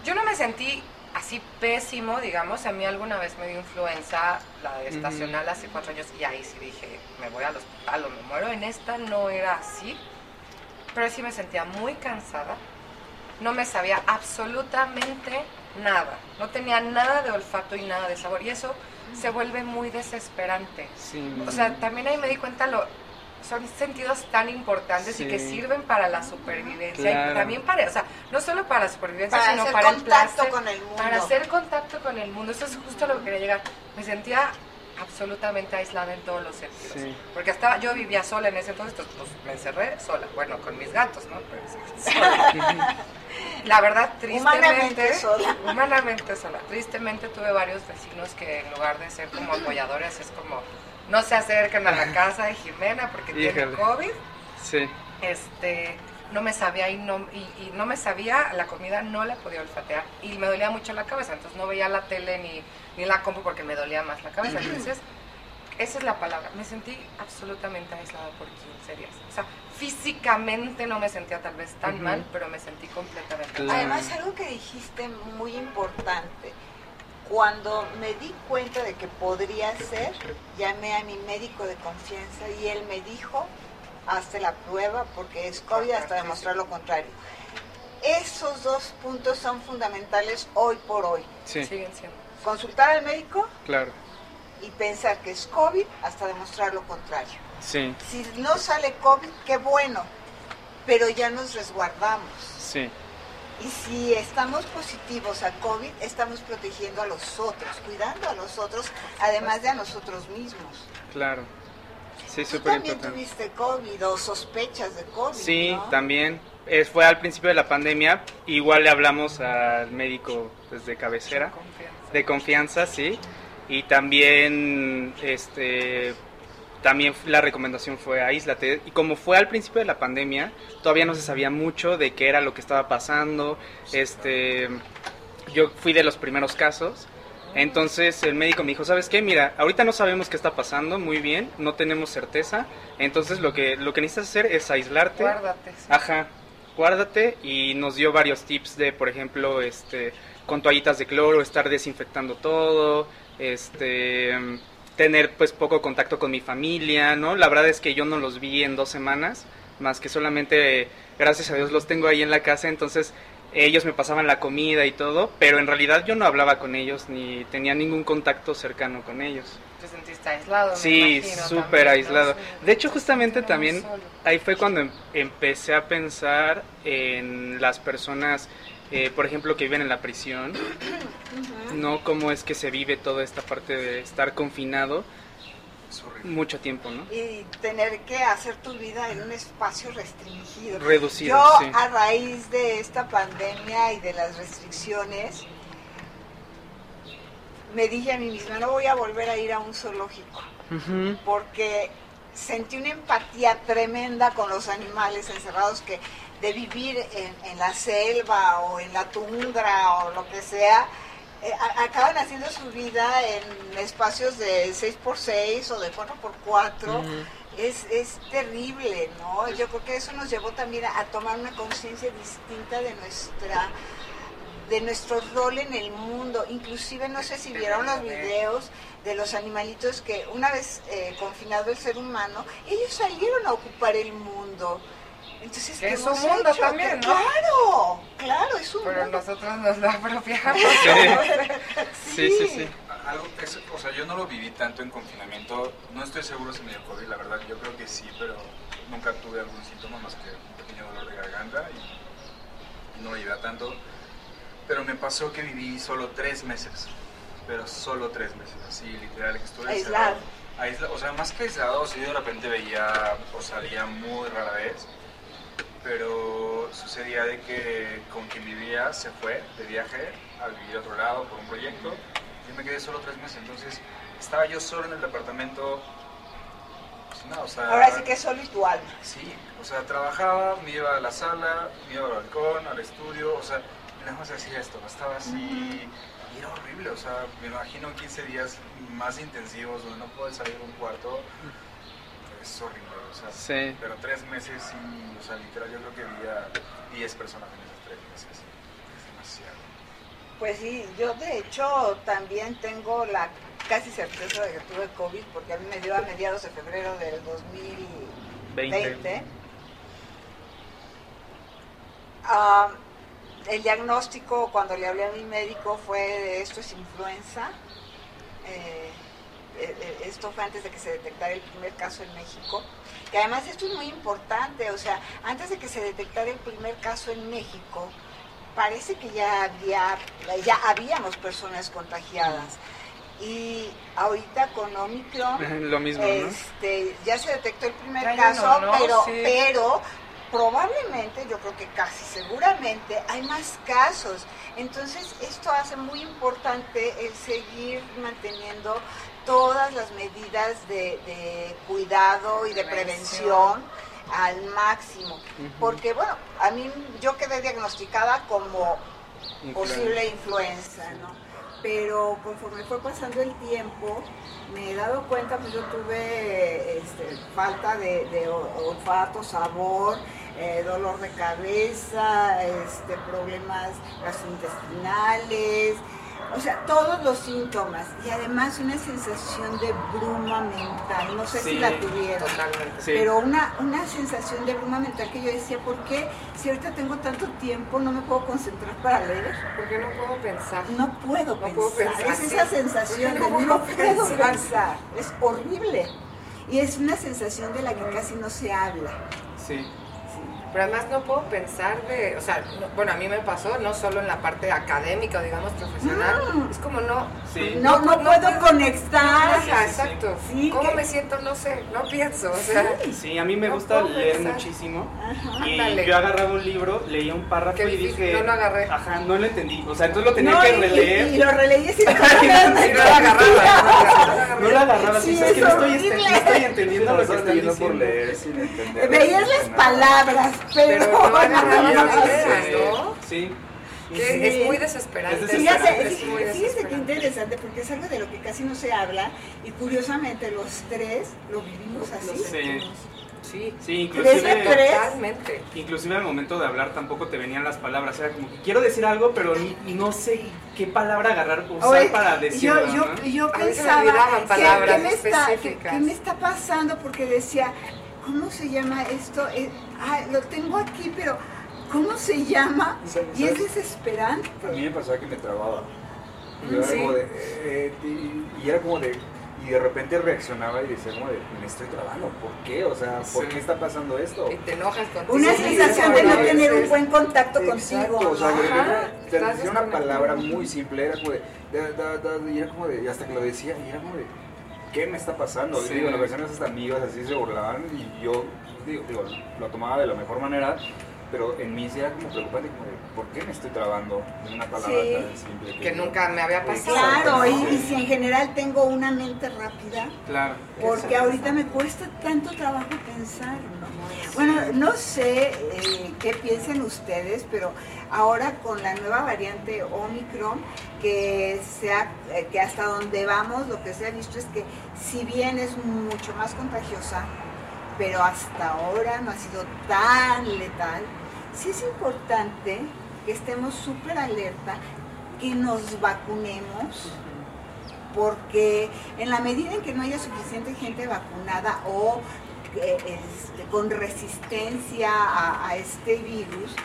Speaker 3: yo no me sentí así pésimo, digamos, a mí alguna vez me dio influenza, la de estacional hace cuatro años, y ahí sí dije, me voy al hospital o me muero, en esta no era así, pero sí me sentía muy cansada, no me sabía absolutamente nada, no tenía nada de olfato y nada de sabor, y eso se vuelve muy desesperante.
Speaker 2: Sí.
Speaker 3: O sea, también ahí me di cuenta lo son sentidos tan importantes y que sirven para la supervivencia
Speaker 2: Claro.
Speaker 3: y también para, o sea, no solo para la supervivencia,
Speaker 1: Para
Speaker 3: sino
Speaker 1: hacer
Speaker 3: para el
Speaker 1: contacto
Speaker 3: placer,
Speaker 1: con el mundo.
Speaker 3: para hacer contacto con el mundo. Eso es justo a lo que quería llegar. Me sentía absolutamente aislada en todos los sentidos.
Speaker 2: Sí.
Speaker 3: Porque estaba, yo vivía sola en ese entonces, pues me encerré sola, bueno, con mis gatos, ¿no? Pero sí, sola. La verdad, tristemente,
Speaker 1: Humanamente sola.
Speaker 3: humanamente sola. Tristemente tuve varios vecinos que en lugar de ser como apoyadores, es como, no se acercan a la casa de Jimena porque tiene
Speaker 2: Híjole.
Speaker 3: COVID.
Speaker 2: Sí.
Speaker 3: Este, no me sabía y no, y, y no me sabía la comida, no la podía olfatear. Y me dolía mucho la cabeza, entonces no veía la tele ni, ni la compu porque me dolía más la cabeza. Entonces, esa es la palabra. Me sentí absolutamente aislada por 15 días. O sea, físicamente no me sentía tal vez tan mal, pero me sentí completamente
Speaker 2: Claro.
Speaker 1: Además, algo que dijiste muy importante. Cuando me di cuenta de que podría ser, llamé a mi médico de confianza y él me dijo, hazte la prueba porque es COVID hasta demostrar lo contrario. Esos dos puntos son fundamentales hoy por hoy.
Speaker 2: Sí.
Speaker 1: Consultar al médico
Speaker 2: claro.
Speaker 1: y pensar que es COVID hasta demostrar lo contrario.
Speaker 2: Sí,
Speaker 1: Si no sale COVID, qué bueno, pero ya nos resguardamos.
Speaker 2: sí.
Speaker 1: Y si estamos positivos a COVID, estamos protegiendo a los otros, cuidando a los otros, además de a nosotros mismos.
Speaker 2: Claro. Sí,
Speaker 1: Tú
Speaker 2: súper
Speaker 1: también
Speaker 2: importante.
Speaker 1: tuviste COVID o sospechas de COVID.
Speaker 2: Sí,
Speaker 1: ¿no?
Speaker 2: también. Es, fue al principio de la pandemia. Igual le hablamos al médico pues, de cabecera,
Speaker 3: Confianza.
Speaker 2: de confianza, sí. Y también, este, también la recomendación fue aíslate. Y como fue al principio de la pandemia, todavía no se sabía mucho de qué era lo que estaba pasando. Este, yo fui de los primeros casos. Entonces el médico me dijo, ¿sabes qué? Mira, ahorita no sabemos qué está pasando muy bien, no tenemos certeza. Entonces lo que, lo que necesitas hacer es aislarte.
Speaker 3: Guárdate. sí.
Speaker 2: Ajá, guárdate y nos dio varios tips de, por ejemplo, este, con toallitas de cloro, estar desinfectando todo, este, tener pues poco contacto con mi familia, ¿no? La verdad es que yo no los vi en dos semanas, más que solamente, gracias a Dios, los tengo ahí en la casa, entonces ellos me pasaban la comida y todo, pero en realidad yo no hablaba con ellos ni tenía ningún contacto cercano con ellos.
Speaker 3: Te sentiste aislado.
Speaker 2: Sí, súper aislado. De hecho, justamente también ahí fue cuando em- empecé a pensar en las personas, eh, por ejemplo, que viven en la prisión, no cómo es que se vive toda esta parte de estar confinado mucho tiempo, ¿no?
Speaker 1: Y tener que hacer tu vida en un espacio restringido.
Speaker 2: Reducido,
Speaker 1: Yo,
Speaker 2: sí.
Speaker 1: a raíz de esta pandemia y de las restricciones, me dije a mí misma, no voy a volver a ir a un zoológico, porque sentí una empatía tremenda con los animales encerrados que de vivir en, en la selva o en la tundra o lo que sea, eh, a- acaban haciendo su vida en espacios de 6x6 o de 4x4.
Speaker 2: ujú.
Speaker 1: Es, es terrible, ¿no? Yo creo que eso nos llevó también a, a tomar una conciencia distinta de nuestra de nuestro rol en el mundo. Inclusive, no sé si vieron los videos de los animalitos que una vez eh, confinado el ser humano, ellos salieron a ocupar el mundo. Entonces,
Speaker 3: Que
Speaker 1: ¿qué
Speaker 3: es un mundo
Speaker 1: hecho?
Speaker 3: también, ¿no?
Speaker 1: Claro, claro, es un
Speaker 3: Pero
Speaker 1: mundo.
Speaker 3: nosotros nos lo apropiamos.
Speaker 2: Sí, sí, sí.
Speaker 4: Algo, es- o sea, yo no lo viví tanto en confinamiento. No estoy seguro si me dio COVID, la verdad. Yo creo que sí, pero nunca tuve algún síntoma más que un pequeño dolor de garganta y, y no lo llevé a tanto. pero me pasó que viví solo tres meses, pero solo tres meses, así literal, que estuve
Speaker 1: Aislado.
Speaker 4: Aisla- o sea, más que aislado, sí de repente veía o salía muy rara vez, pero sucedía de que con quien vivía se fue de viaje a vivir a otro lado por un proyecto. Y me quedé solo tres meses, entonces estaba yo solo en el departamento, o sea...
Speaker 1: Ahora sí que es solo y tu alma.
Speaker 4: Sí, o sea, trabajaba, me iba a la sala, me iba al balcón, al estudio, o sea, nada más hacía esto, estaba así, y era horrible, o sea, me imagino 15 días más intensivos donde no puedes salir de un cuarto, es horrible, o sea,
Speaker 2: Sí.
Speaker 4: pero tres meses y, o sea, literal, yo creo que vi a 10 personas en esos tres meses, es demasiado.
Speaker 1: Pues sí, yo de hecho también tengo la casi certeza de que tuve COVID porque a mí me dio a mediados de febrero del 2020. Ah, el diagnóstico cuando le hablé a mi médico fue de esto es influenza. Eh, esto fue antes de que se detectara el primer caso en México. Que además esto es muy importante, o sea, antes de que se detectara el primer caso en México, parece que ya había, ya habíamos personas contagiadas. Y ahorita con Omicron,
Speaker 2: Lo mismo, ¿no?
Speaker 1: este, ya se detectó el primer
Speaker 3: Ya
Speaker 1: caso, pero,
Speaker 3: Sí.
Speaker 1: pero probablemente, yo creo que casi seguramente hay más casos. Entonces, esto hace muy importante el seguir manteniendo todas las medidas de, de cuidado y de
Speaker 3: Prevención.
Speaker 1: prevención al máximo. Porque, bueno, a mí yo quedé diagnosticada como posible influenza, ¿no? Pero conforme fue pasando el tiempo, me he dado cuenta, pues yo tuve este, falta de, olfato, sabor, eh, dolor de cabeza, este, problemas gastrointestinales, o sea, todos los síntomas y además una sensación de bruma mental, no sé si la tuvieron.
Speaker 3: Totalmente.
Speaker 2: Sí.
Speaker 1: Pero una, una sensación de bruma mental que yo decía, ¿por qué si ahorita tengo tanto tiempo no me puedo concentrar para leer?
Speaker 3: Porque no puedo pensar.
Speaker 1: No puedo
Speaker 3: No
Speaker 1: pensar.
Speaker 3: puedo pensar,
Speaker 1: Es
Speaker 3: sí.
Speaker 1: esa sensación de
Speaker 3: No
Speaker 1: no
Speaker 3: puedo
Speaker 1: puedo
Speaker 3: pensar.
Speaker 1: pensar. Es horrible. Y es una sensación de la que casi no se habla.
Speaker 2: Sí.
Speaker 3: Pero además no puedo pensar de, o sea, no- bueno, a mí me pasó, no solo en la parte académica o digamos profesional,
Speaker 1: Mm.
Speaker 3: es como no...
Speaker 2: Sí.
Speaker 1: No, no,
Speaker 3: no
Speaker 1: puedo
Speaker 3: puedo-
Speaker 1: conectar.
Speaker 3: Ajá,
Speaker 2: sí, sí.
Speaker 3: exacto.
Speaker 1: Sí,
Speaker 3: ¿Cómo
Speaker 1: que-
Speaker 3: me siento? No sé, no pienso, o sea...
Speaker 1: Sí.
Speaker 2: Sí, a mí me
Speaker 3: No
Speaker 2: gusta leer
Speaker 3: pensar.
Speaker 2: muchísimo.
Speaker 1: Ajá.
Speaker 2: Y
Speaker 3: Ándale.
Speaker 2: yo agarraba un libro, leía un párrafo
Speaker 3: Qué
Speaker 2: y
Speaker 3: difícil,
Speaker 2: dije.
Speaker 3: no lo agarré.
Speaker 2: Ajá, no lo entendí. O sea, entonces lo tenía
Speaker 1: No,
Speaker 2: que
Speaker 1: y,
Speaker 2: releer.
Speaker 1: y lo releí y
Speaker 3: Sí, no la agarraba.
Speaker 2: No lo agarraba, sí, es que no
Speaker 1: es
Speaker 2: estoy, estoy entendiendo lo que están
Speaker 5: leyendo por
Speaker 2: diciendo.
Speaker 5: leer sin.
Speaker 1: Veías las palabras, pero,
Speaker 3: Pero no agarraba
Speaker 1: no,
Speaker 3: la
Speaker 1: no,
Speaker 3: idea,
Speaker 2: Sí,
Speaker 3: ¿no?
Speaker 2: Sí.
Speaker 3: Que
Speaker 1: Sí.
Speaker 3: es muy desesperante.
Speaker 2: Es
Speaker 1: Fíjate,
Speaker 2: desesperante,
Speaker 3: es muy
Speaker 1: fíjate qué
Speaker 3: desesperante.
Speaker 1: interesante, porque es algo de lo que casi no se habla y curiosamente los tres lo vivimos así.
Speaker 2: Sí.
Speaker 3: Sí,
Speaker 2: Sí,
Speaker 1: ¿Tres de
Speaker 2: inclusive,
Speaker 1: tres?
Speaker 3: totalmente.
Speaker 2: inclusive al momento de hablar tampoco te venían las palabras. Era como que quiero decir algo, pero ni- no sé qué palabra agarrar, usar
Speaker 1: Oye,
Speaker 2: para decirlo.
Speaker 1: yo, yo,
Speaker 2: ¿no?
Speaker 1: yo
Speaker 3: A
Speaker 1: pensaba,
Speaker 3: olvidaban
Speaker 1: ¿qué-
Speaker 3: palabras
Speaker 1: ¿qué, me está, qué- qué me está pasando? Porque decía, ¿cómo se llama esto? Eh, ah, lo tengo aquí, pero ¿cómo se llama? Y es desesperante.
Speaker 5: A mí me pasaba que me trababa. Y, era
Speaker 3: Sí.
Speaker 5: como de, eh, y, y era como de, y de repente reaccionaba y decía como de, me estoy trabando, ¿por qué? O sea, ¿por
Speaker 2: Sí.
Speaker 5: qué está pasando esto?
Speaker 3: Y te enojas contigo.
Speaker 1: Una
Speaker 3: Sí,
Speaker 1: sensación de no tener un buen contacto
Speaker 5: Exacto,
Speaker 1: contigo.
Speaker 5: o sea, decía una palabra muy simple, era como de, da, da, da, y era como de, y hasta que lo decía, y era como de, ¿qué me está pasando?
Speaker 2: Sí.
Speaker 5: Y digo, las personas hasta amigas así se burlaban y yo, digo, digo, lo tomaba de la mejor manera, pero en mí sí era como preocupante, como de, ¿por qué me estoy trabando en una palabra
Speaker 1: Sí.
Speaker 5: tan simple?
Speaker 3: Que nunca me había pasado.
Speaker 1: Claro, y, y si en general tengo una mente rápida,
Speaker 2: Claro.
Speaker 1: porque ahorita me cuesta tanto trabajo pensar. ¿no? Bueno, no sé eh, qué piensen ustedes, pero ahora con la nueva variante Omicron, que, sea, eh, que hasta donde vamos lo que se ha visto es que si bien es mucho más contagiosa, pero hasta ahora no ha sido tan letal, sí es importante que estemos súper alerta, que nos vacunemos, porque en la medida en que no haya suficiente gente vacunada o eh, este, con resistencia a, a este virus,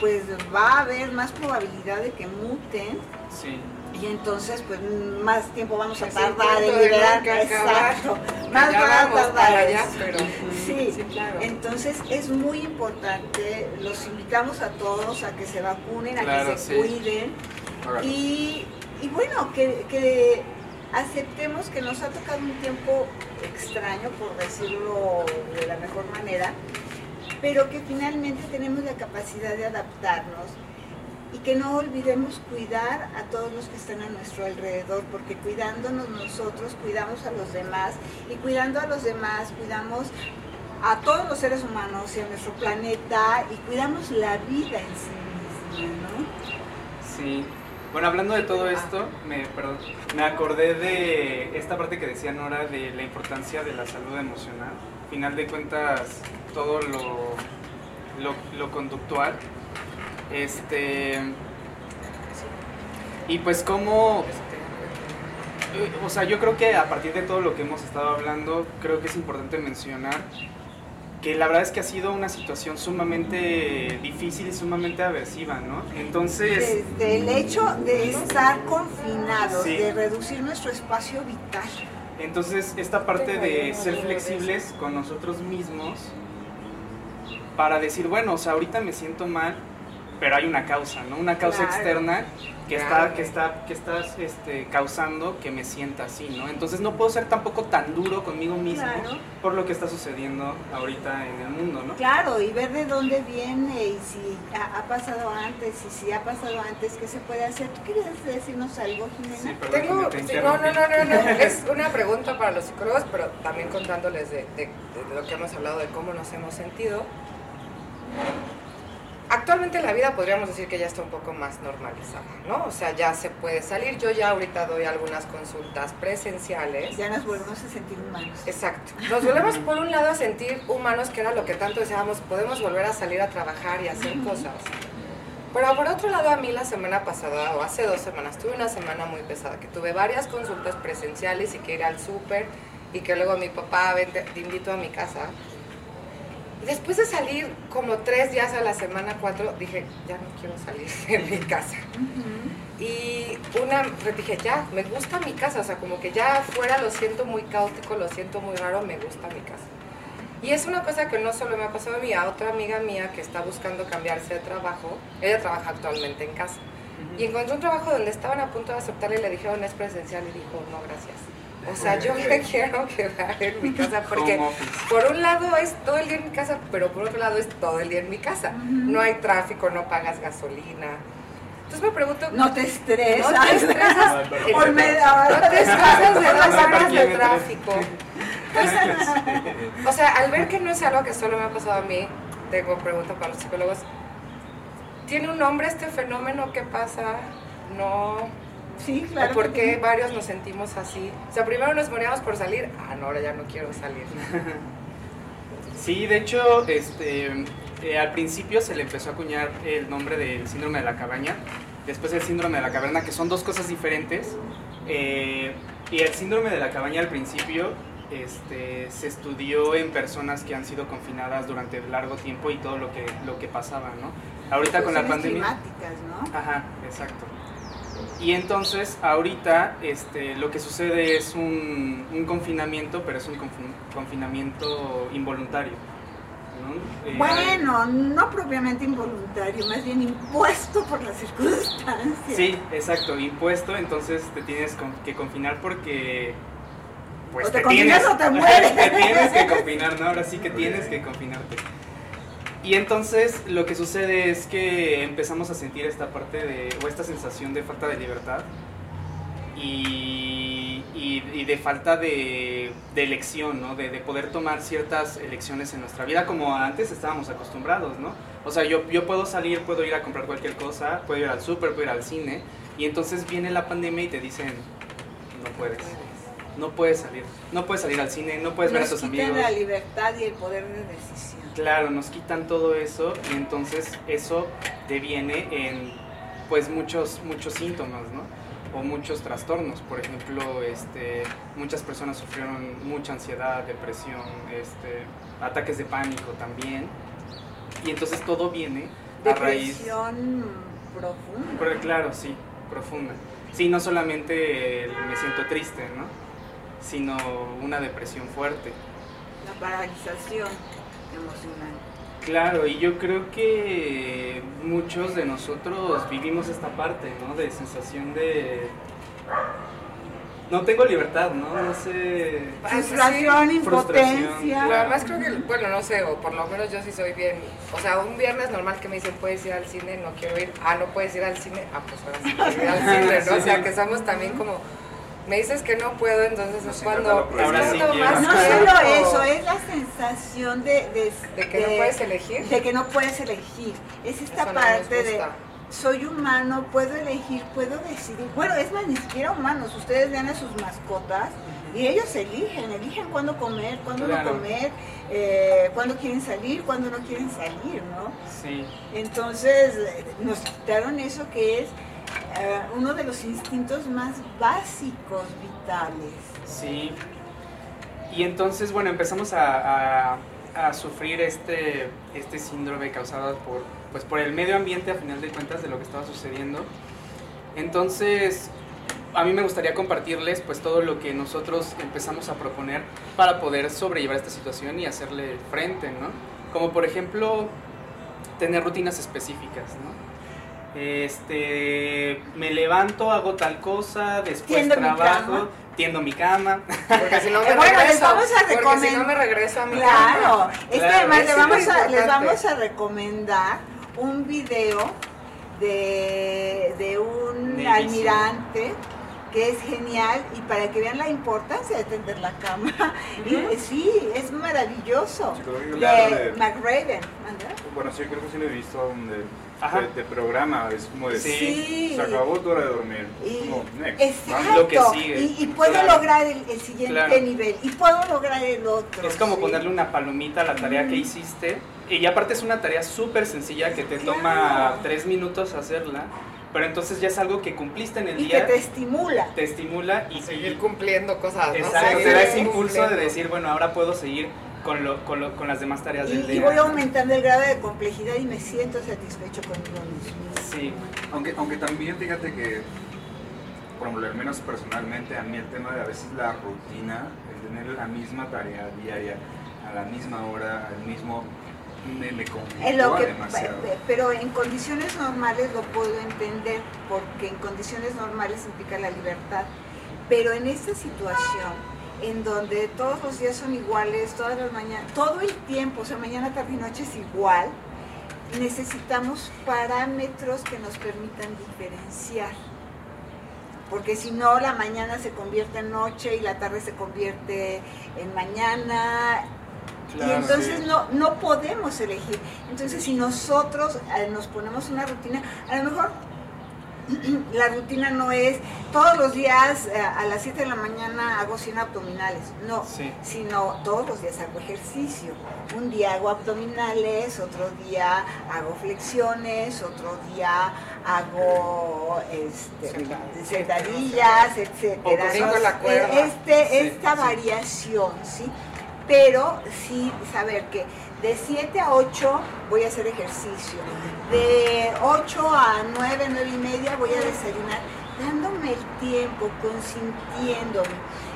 Speaker 1: pues va a haber más probabilidad de que muten
Speaker 2: Sí.
Speaker 1: y entonces pues más tiempo vamos a tardar en liberar. Exacto. Más va a tardar.
Speaker 3: allá, pero
Speaker 1: Sí,
Speaker 3: sí, claro.
Speaker 1: entonces es muy importante, los invitamos a todos a que se vacunen, a
Speaker 2: Claro,
Speaker 1: que se
Speaker 2: sí.
Speaker 1: cuiden y, y bueno, que, que aceptemos que nos ha tocado un tiempo extraño, por decirlo de la mejor manera, pero que finalmente tenemos la capacidad de adaptarnos y que no olvidemos cuidar a todos los que están a nuestro alrededor, porque cuidándonos nosotros, cuidamos a los demás y cuidando a los demás, cuidamos a todos los seres humanos y a nuestro planeta y cuidamos la vida en sí misma, ¿no?
Speaker 2: Sí. Bueno, hablando de todo esto, me, perdón, me acordé de esta parte que decía Nora de la importancia de la salud emocional. Al final de cuentas, todo lo, lo, lo conductual. Este. Y pues como Eh, O sea, yo creo que a partir de todo lo que hemos estado hablando, creo que es importante mencionar que la verdad es que ha sido una situación sumamente difícil y sumamente aversiva, ¿no? Entonces,
Speaker 1: Desde el hecho de estar confinados,
Speaker 2: Sí.
Speaker 1: de reducir nuestro espacio vital.
Speaker 2: entonces esta parte de ser flexibles con nosotros mismos para decir, bueno, o sea, ahorita me siento mal, pero hay una causa, ¿no? Una causa
Speaker 1: Claro.
Speaker 2: externa que
Speaker 3: Claro.
Speaker 2: está que está que estás este, causando que me sienta así, ¿no? Entonces no puedo ser tampoco tan duro conmigo mismo
Speaker 1: Claro.
Speaker 2: por lo que está sucediendo ahorita en el mundo, ¿no?
Speaker 1: Claro, y ver de dónde viene y si ha, ha pasado antes y si ha pasado antes, qué se puede hacer. ¿Tú quieres decirnos algo, Jimena?
Speaker 2: Sí,
Speaker 3: Tengo,
Speaker 2: te
Speaker 3: sí, no, no, no, no, no, es una pregunta para los psicólogos, pero también contándoles de, de- de lo que hemos hablado, de cómo nos hemos sentido. Actualmente la vida podríamos decir que ya está un poco más normalizada, ¿no? O sea, ya se puede salir. Yo ya ahorita doy algunas consultas presenciales.
Speaker 1: Ya nos volvemos a sentir humanos.
Speaker 3: Exacto. Nos volvemos por un lado a sentir humanos, que era lo que tanto deseábamos, podemos volver a salir a trabajar y hacer cosas. Pero por otro lado, a mí la semana pasada, o hace dos semanas, tuve una semana muy pesada, que tuve varias consultas presenciales y que ir al súper, y que luego mi papá, ven, te, te invito a mi casa. Y Después de salir como tres días a la semana, cuatro, dije, ya no quiero salir de mi casa. Y una, pues dije, ya, me gusta mi casa, o sea, como que ya afuera lo siento muy caótico, lo siento muy raro, me gusta mi casa. Y es una cosa que no solo me ha pasado a mí, a otra amiga mía que está buscando cambiarse de trabajo, ella trabaja actualmente en casa, y encontró un trabajo donde estaban a punto de aceptarle y le dijeron es presencial y dijo, no, gracias. O sea, yo me quiero quedar en mi casa porque por un lado es todo el día en mi casa, pero por otro lado es todo el día en mi casa. No hay tráfico, no pagas gasolina. Entonces me pregunto,
Speaker 1: No te estresas.
Speaker 3: no te estresas.
Speaker 1: Por media
Speaker 3: No te estresas de dos horas de tráfico. Entonces, o sea, al ver que no es algo que solo me ha pasado a mí, tengo pregunta para los psicólogos. ¿Tiene un nombre este fenómeno? ¿Qué pasa? No.
Speaker 1: Sí, claro.
Speaker 3: ¿O por qué
Speaker 1: sí.
Speaker 3: varios nos sentimos así? O sea, primero nos moríamos por salir. Ah, no, ahora ya no quiero salir.
Speaker 2: Sí, de hecho, este, eh, al principio se le empezó a acuñar el nombre del síndrome de la cabaña, después el síndrome de la caverna, que son dos cosas diferentes. Eh, y el síndrome de la cabaña al principio este, se estudió en personas que han sido confinadas durante largo tiempo y todo lo que, lo que pasaba, ¿no? Ahorita con la pandemia...
Speaker 1: climáticas, ¿no?
Speaker 2: Ajá, exacto. Y entonces, ahorita, este, lo que sucede es un, un confinamiento, pero es un confin- confinamiento involuntario. ¿no? Eh,
Speaker 1: Bueno, no propiamente involuntario, más bien impuesto por las circunstancias.
Speaker 2: Sí, exacto, impuesto, entonces te tienes que confinar porque... Pues
Speaker 1: O te
Speaker 2: tienes,
Speaker 1: confinas o te mueres.
Speaker 2: te tienes que confinar, ¿no? Ahora sí que tienes que confinarte. Y entonces lo que sucede es que empezamos a sentir esta parte de, o esta sensación de falta de libertad y, y- de falta de, de elección, ¿no? De, de poder tomar ciertas elecciones en nuestra vida como antes estábamos acostumbrados, ¿no? O sea, yo, yo puedo salir, puedo ir a comprar cualquier cosa, puedo ir al súper, puedo ir al cine y entonces viene la pandemia y te dicen, no puedes, no puedes salir, no puedes salir al cine, no puedes ver a
Speaker 1: Nos
Speaker 2: tus
Speaker 1: quitan
Speaker 2: amigos.
Speaker 1: la libertad y el poder de decisión.
Speaker 2: Claro, nos quitan todo eso y entonces eso deviene en pues muchos muchos síntomas, ¿no? O muchos trastornos. Por ejemplo, este, muchas personas sufrieron mucha ansiedad, depresión, este, ataques de pánico también. Y entonces todo viene a raíz
Speaker 1: Depresión profunda.
Speaker 2: pero claro, sí, profunda. Sí, no solamente el me siento triste, ¿no? Sino una depresión fuerte.
Speaker 1: La paralización emocional.
Speaker 2: Claro, y yo creo que muchos de nosotros vivimos esta parte, ¿no? De sensación de... No tengo libertad, ¿no? No sé...
Speaker 1: Frustración,
Speaker 3: Sí,
Speaker 1: impotencia.
Speaker 3: Pero además creo que, bueno, no sé, o por lo menos yo sí soy bien. O sea, un viernes normal que me dicen, ¿puedes ir al cine? No quiero ir. Ah, ¿no puedes ir al cine? Ah, pues ahora sí ir al cine, ¿no? O sea, que somos también como... Me dices que no puedo, entonces es cuando...
Speaker 2: sí
Speaker 3: es cuando más
Speaker 1: No solo eso, es la sensación de, de,
Speaker 3: De que no puedes elegir.
Speaker 1: de que no puedes elegir. Es esta
Speaker 3: Eso no nos
Speaker 1: parte de soy humano, puedo elegir, puedo decidir. Bueno, es más, ni siquiera humanos. Ustedes vean a sus mascotas y ellos eligen, eligen cuándo comer, cuándo
Speaker 2: Claro.
Speaker 1: no comer, eh, cuándo quieren salir, cuándo no quieren salir, ¿no?
Speaker 2: Sí.
Speaker 1: Entonces nos quitaron eso que es eh, uno de los instintos más básicos vitales.
Speaker 2: Sí. Y entonces, bueno, empezamos a, a- a sufrir este, este síndrome causado por, pues, por el medio ambiente, a final de cuentas, de lo que estaba sucediendo. Entonces, a mí me gustaría compartirles pues todo lo que nosotros empezamos a proponer para poder sobrellevar esta situación y hacerle frente, ¿no? Como por ejemplo, tener rutinas específicas, ¿no? Este, me levanto, hago tal cosa, después
Speaker 1: Tiendo
Speaker 2: trabajo, tiendo mi cama.
Speaker 3: Porque si no me
Speaker 1: bueno, les
Speaker 3: regreso.
Speaker 1: vamos a
Speaker 3: porque si
Speaker 1: recomendar-
Speaker 3: no me regreso a mi
Speaker 1: Claro,
Speaker 3: cama.
Speaker 1: es que
Speaker 2: Claro,
Speaker 1: además
Speaker 3: eso
Speaker 1: le
Speaker 3: es
Speaker 1: vamos a, les vamos a recomendar un video de, de un
Speaker 2: De
Speaker 1: almirante que es genial y para que vean la importancia de tender la cama. Y, sí, es maravilloso. De
Speaker 5: de-
Speaker 1: McRaven.
Speaker 5: Bueno, sí, creo que sí lo he visto donde de programa, es como de
Speaker 2: Sí.
Speaker 5: Se acabó tu hora de dormir.
Speaker 1: Y-
Speaker 5: Como, next,
Speaker 1: Exacto.
Speaker 2: Lo que sigue.
Speaker 1: Y, y puedo
Speaker 2: Claro.
Speaker 1: lograr el, el siguiente
Speaker 2: Claro.
Speaker 1: nivel. Y puedo lograr el otro.
Speaker 2: Es como
Speaker 1: sí.
Speaker 2: ponerle una palomita a la tarea que hiciste. Y aparte es una tarea súper sencilla que te
Speaker 1: Claro.
Speaker 2: toma tres minutos hacerla. Pero entonces ya es algo que cumpliste en el
Speaker 1: Y que
Speaker 2: día,
Speaker 1: te estimula.
Speaker 2: te estimula y
Speaker 3: Seguir cumpliendo cosas, ¿no?
Speaker 2: Exacto,
Speaker 3: Seguir
Speaker 2: te da ese impulso de decir, bueno, ahora puedo seguir con, lo, con, lo- con las demás tareas
Speaker 1: Y,
Speaker 2: del
Speaker 1: y
Speaker 2: día.
Speaker 1: voy aumentando el grado de complejidad y me siento satisfecho conmigo mismo.
Speaker 2: Sí,
Speaker 5: Aunque, aunque también fíjate que, por ejemplo, al menos personalmente, a mí el tema de a veces la rutina, el tener la misma tarea diaria, a la misma hora, al mismo, me, me
Speaker 1: En
Speaker 5: conflictúa
Speaker 1: lo que,
Speaker 5: demasiado.
Speaker 1: pero en condiciones normales lo puedo entender, porque en condiciones normales implica la libertad. Pero en esta situación, en donde todos los días son iguales, todas las mañanas, todo el tiempo, o sea, mañana, tarde y noche es igual, necesitamos parámetros que nos permitan diferenciar. Porque si no, la mañana se convierte en noche y la tarde se convierte en mañana y entonces
Speaker 5: sí.
Speaker 1: no, no podemos elegir. Entonces si nosotros eh, nos ponemos una rutina, a lo mejor la rutina no es todos los días eh, a las 7 de la mañana hago 100 abdominales, no,
Speaker 2: Sí.
Speaker 1: sino todos los días hago ejercicio. Un día hago abdominales, otro día hago flexiones, otro día hago este,
Speaker 3: Sentadillas.
Speaker 1: etcétera. Eh, Este, esta variación, ¿sí? Pero sí saber que de 7 a 8 voy a hacer ejercicio, de 8 a 9, 9 y media voy a desayunar, dándome el tiempo, consintiéndome.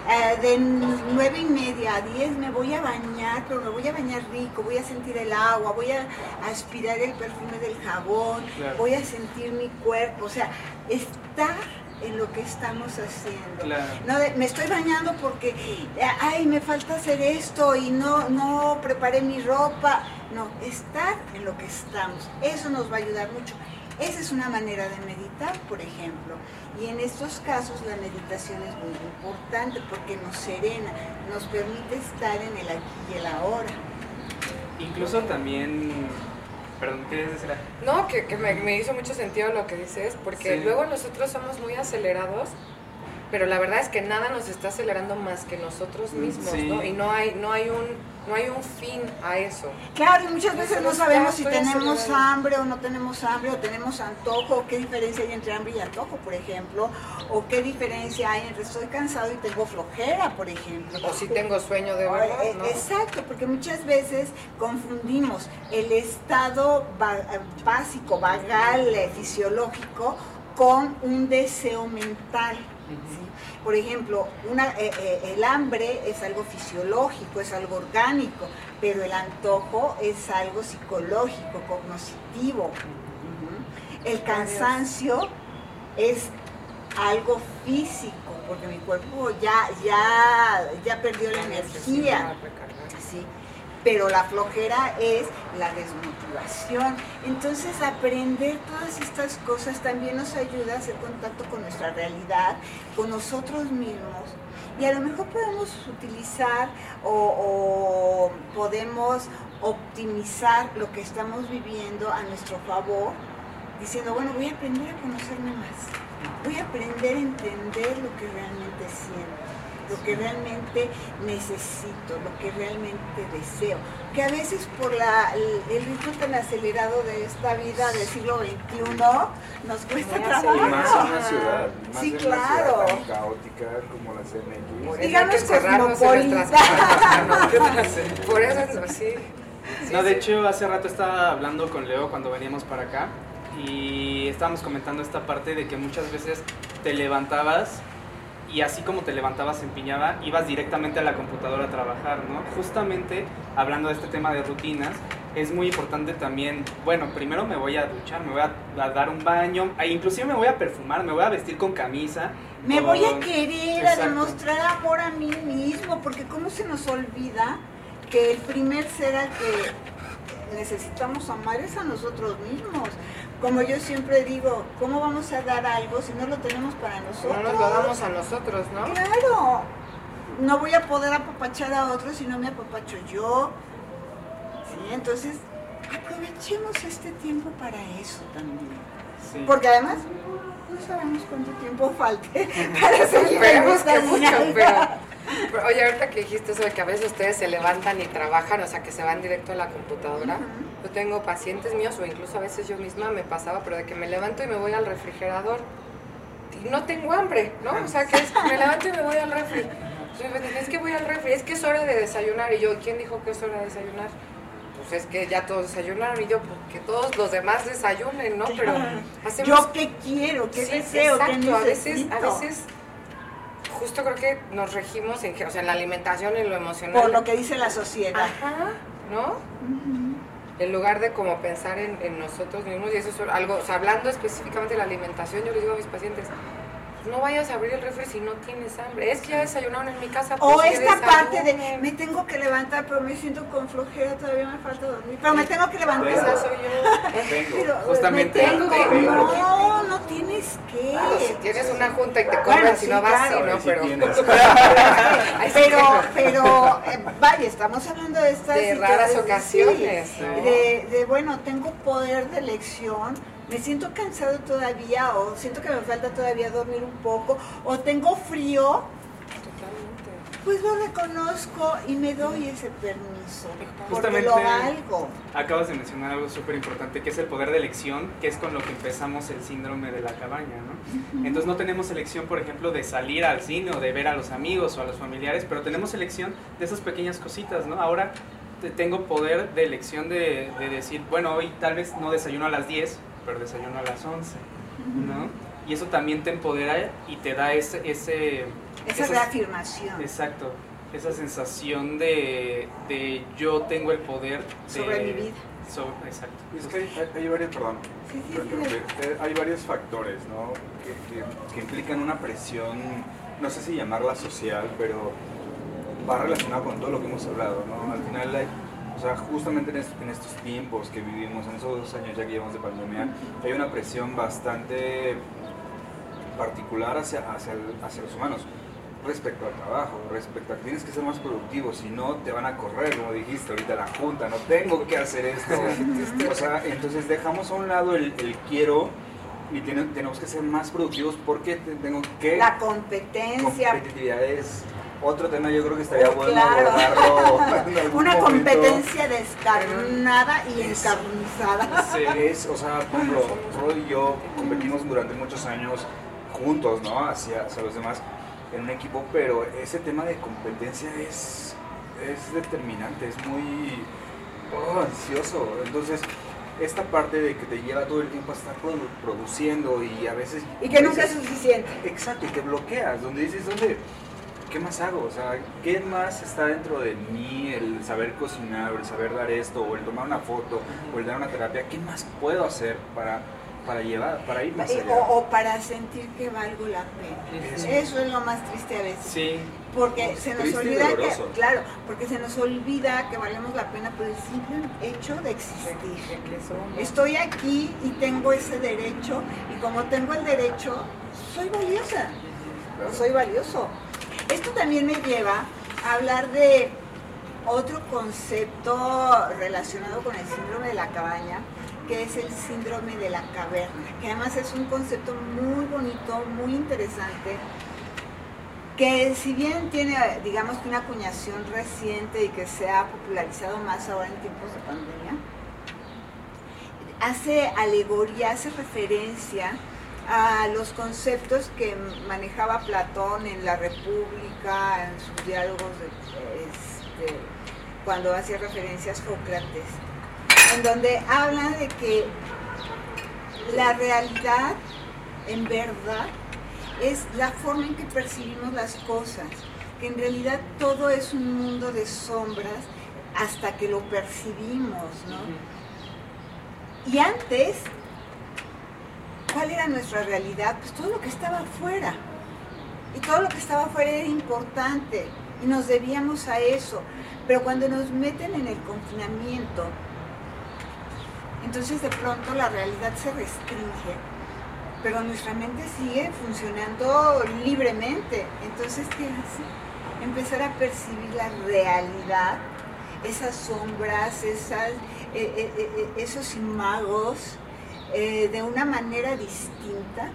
Speaker 1: Eh, de 9 y media a 10 me voy a bañar, pero me voy a bañar rico, voy a sentir el agua, voy a aspirar el perfume del jabón,
Speaker 2: Claro.
Speaker 1: voy a sentir mi cuerpo, o sea, estar en lo que estamos haciendo.
Speaker 2: Claro.
Speaker 1: No, me estoy bañando porque, ay, me falta hacer esto y no, no preparé mi ropa. No, estar en lo que estamos. Eso nos va a ayudar mucho. Esa es una manera de meditar, por ejemplo. Y en estos casos la meditación es muy importante porque nos serena, nos permite estar en el aquí y el ahora.
Speaker 2: Incluso también, perdón.
Speaker 3: No, que, que me, me hizo mucho sentido lo que dices, porque
Speaker 2: Sí.
Speaker 3: luego nosotros somos muy acelerados, pero la verdad es que nada nos está acelerando más que nosotros mismos,
Speaker 2: Sí.
Speaker 3: ¿no? Y no hay, no hay un, no hay un fin a eso.
Speaker 1: Claro, y muchas veces no sabemos si tenemos hambre o no tenemos hambre, o tenemos antojo, o qué diferencia hay entre hambre y antojo, por ejemplo, o qué diferencia hay entre estoy cansado y tengo flojera, por ejemplo.
Speaker 3: O si tengo sueño de verdad,
Speaker 1: eh,
Speaker 3: ¿no?
Speaker 1: Exacto, porque muchas veces confundimos el estado eh, básico, vagal, eh, fisiológico, con un deseo mental. Por ejemplo, una, eh, eh, el hambre es algo fisiológico, es algo orgánico, pero el antojo es algo psicológico, cognitivo. El cansancio es algo físico, porque mi cuerpo ya, ya, ya perdió la energía. Pero la flojera es la desmotivación. Entonces aprender todas estas cosas también nos ayuda a hacer contacto con nuestra realidad, con nosotros mismos. Y a lo mejor podemos utilizar o, o podemos optimizar lo que estamos viviendo a nuestro favor, diciendo, bueno, voy a aprender a conocerme más voy a aprender a entender lo que realmente siento, lo que realmente necesito, lo que realmente deseo. Que a veces por la, el, ritmo tan acelerado de esta vida del siglo XXI nos cuesta trabajo.
Speaker 4: Y más en una ciudad, más
Speaker 1: sí,
Speaker 4: en
Speaker 1: claro.
Speaker 4: una ciudad tan caótica como la CMX.
Speaker 1: Digamos
Speaker 3: cosmopolita. Por eso es así.
Speaker 2: no, de hecho, hace rato estaba hablando con Leo cuando veníamos para acá y estábamos comentando esta parte de que muchas veces te levantabas y así como te levantabas en piñada, ibas directamente a la computadora a trabajar, ¿no? Justamente hablando de este tema de rutinas, es muy importante también, bueno, primero me voy a duchar, me voy a, dar un baño, e inclusive me voy a perfumar, me voy a vestir con camisa.
Speaker 1: Me voy a querer, a demostrar amor a mí mismo, porque cómo se nos olvida que el primer ser al que necesitamos amar es a nosotros mismos como yo siempre digo, ¿cómo vamos a dar algo si no lo tenemos para nosotros?
Speaker 3: No nos lo damos a nosotros, ¿no?
Speaker 1: Claro. No voy a poder apapachar a otros si no me apapacho yo. Sí, entonces aprovechemos este tiempo para eso también. Sí. Porque además no sabemos cuánto tiempo falte para seguir
Speaker 3: Esperemos que mucho, pero Oye, ahorita que dijiste eso de que a veces ustedes se levantan y trabajan, o sea, que se van directo a la computadora. Yo tengo pacientes míos, o incluso a veces yo misma me pasaba, pero de que me levanto y me voy al refrigerador y no tengo hambre, ¿no? O sea, que es, me levanto y me voy al refri. Es que voy al refri, es que es hora de desayunar. Y yo, ¿quién dijo que es hora de desayunar? Pues es que ya todos desayunaron y yo, pues que todos los demás desayunen, ¿no? Pero
Speaker 1: hacemos... Yo qué quiero, qué deseo,
Speaker 3: exacto, qué a veces, a veces justo creo que nos regimos en, o sea, en la alimentación, en lo emocional.
Speaker 1: Por lo que dice la sociedad.
Speaker 3: Ajá, ¿no? En lugar de como pensar en, nosotros mismos, y eso es algo, o sea, hablando específicamente de la alimentación, yo les digo a mis pacientes, no vayas a abrir el refri si no tienes hambre. Es que ya desayunaron en mi casa.
Speaker 1: o pues, esta parte de me tengo que levantar, pero me siento con flojera, todavía me falta dormir. Pero me tengo que levantar.
Speaker 3: Esa soy yo.
Speaker 2: Pero, Justamente.
Speaker 1: Tengo que, no, no tienes que.
Speaker 3: si tienes una junta y te cobran si no vas, claro, no, pero.
Speaker 1: pero, pero, eh, vaya, estamos hablando de estas.
Speaker 3: De raras ocasiones.
Speaker 1: de, de, bueno, tengo poder de elección me siento cansado todavía o siento que me falta todavía dormir un poco o tengo frío, Totalmente. pues lo reconozco y me doy ese permiso. Justamente porque lo valgo.
Speaker 2: acabas de mencionar algo súper importante que es el poder de elección, que es con lo que empezamos el síndrome de la cabaña, ¿no? Entonces no tenemos elección, por ejemplo, de salir al cine o de ver a los amigos o a los familiares, pero tenemos elección de esas pequeñas cositas, ¿no? Ahora tengo poder de elección de, de decir, bueno, hoy tal vez no desayuno a las 10, pero desayuno a las 11, ¿no? Y eso también te empodera y te da ese... ese
Speaker 1: esa reafirmación.
Speaker 2: Exacto, esa sensación de, de, yo tengo el poder
Speaker 1: de, sobre mi vida.
Speaker 2: exacto.
Speaker 4: Es que hay, hay varios, perdón, sí, sí, hay varios factores, ¿no? Que, que, que, implican una presión, no sé si llamarla social, pero va relacionado con todo lo que hemos hablado, ¿no? Al final hay o sea, justamente en, estos tiempos que vivimos, en esos dos años ya que llevamos de pandemia, hay una presión bastante particular hacia, hacia, hacia los humanos respecto al trabajo, respecto a que tienes que ser más productivo, si no te van a correr, como dijiste ahorita, la junta, no tengo que hacer esto. o sea, entonces dejamos a un lado el, el quiero y tenemos que ser más productivos porque tengo que...
Speaker 1: La competencia.
Speaker 4: Competitividad es otro tema yo creo que estaría bueno abordarlo.
Speaker 1: Una competencia descarnada y encarnizada.
Speaker 4: Sí. Es, o sea, por ejemplo, Rod y yo competimos durante muchos años juntos, ¿no? Hacia, hacia los demás en un equipo, pero ese tema de competencia es, es determinante, es muy oh, ansioso. Entonces,
Speaker 5: esta parte de que te lleva todo el tiempo a estar produ- produciendo y a veces...
Speaker 1: Y que nunca es suficiente.
Speaker 5: Exacto, y te bloqueas, donde dices, ¿dónde? ¿Qué más hago? O sea, ¿qué más está dentro de mí? El saber cocinar, o el saber dar esto, o el tomar una foto, o el dar una terapia. ¿Qué más puedo hacer para, para llevar, para ir más
Speaker 1: Eh,
Speaker 5: allá?
Speaker 1: O, o para sentir que valgo la pena.
Speaker 5: Eso.
Speaker 1: Eso es lo más triste a veces.
Speaker 2: Sí,
Speaker 1: Porque se nos olvida que, claro, porque se nos olvida que valemos la pena por el simple hecho de existir. Estoy aquí y tengo ese derecho y como tengo el derecho, soy valiosa, soy valioso. Esto también me lleva a hablar de otro concepto relacionado con el síndrome de la cabaña, que es el síndrome de la caverna, que además es un concepto muy bonito, muy interesante, que si bien tiene, digamos una acuñación reciente y que se ha popularizado más ahora en tiempos de pandemia, hace alegoría, hace referencia a los conceptos que manejaba Platón en la República, en sus diálogos, de- este, cuando hacía referencias a Sócrates, en donde habla de que la realidad, en verdad, es la forma en que percibimos las cosas, que en realidad todo es un mundo de sombras hasta que lo percibimos, ¿no? Y antes, ¿cuál era nuestra realidad? Pues todo lo que estaba afuera. Y todo lo que estaba afuera era importante y nos debíamos a eso. Pero cuando nos meten en el confinamiento, entonces de pronto la realidad se restringe, pero nuestra mente sigue funcionando libremente. Entonces, ¿qué hace? Empezar a percibir la realidad, esas sombras, eh, eh, eh, esos imagos, eh, de una manera distinta,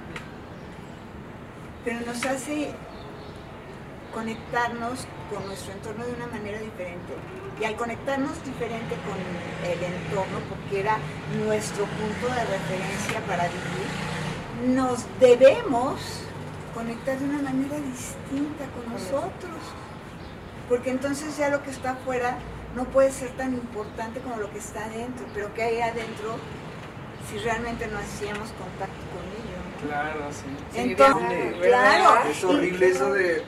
Speaker 1: pero nos hace conectarnos con nuestro entorno de una manera diferente. Y al conectarnos diferente con el entorno, porque era nuestro punto de referencia para vivir, nos debemos conectar de una manera distinta con nosotros. Porque entonces ya lo que está afuera no puede ser tan importante como lo que está adentro. Pero ¿qué hay adentro si realmente no hacíamos contacto con ello? ¿no?
Speaker 2: claro, sí.
Speaker 1: Entonces, claro.
Speaker 5: Es horrible
Speaker 1: y-
Speaker 5: eso de...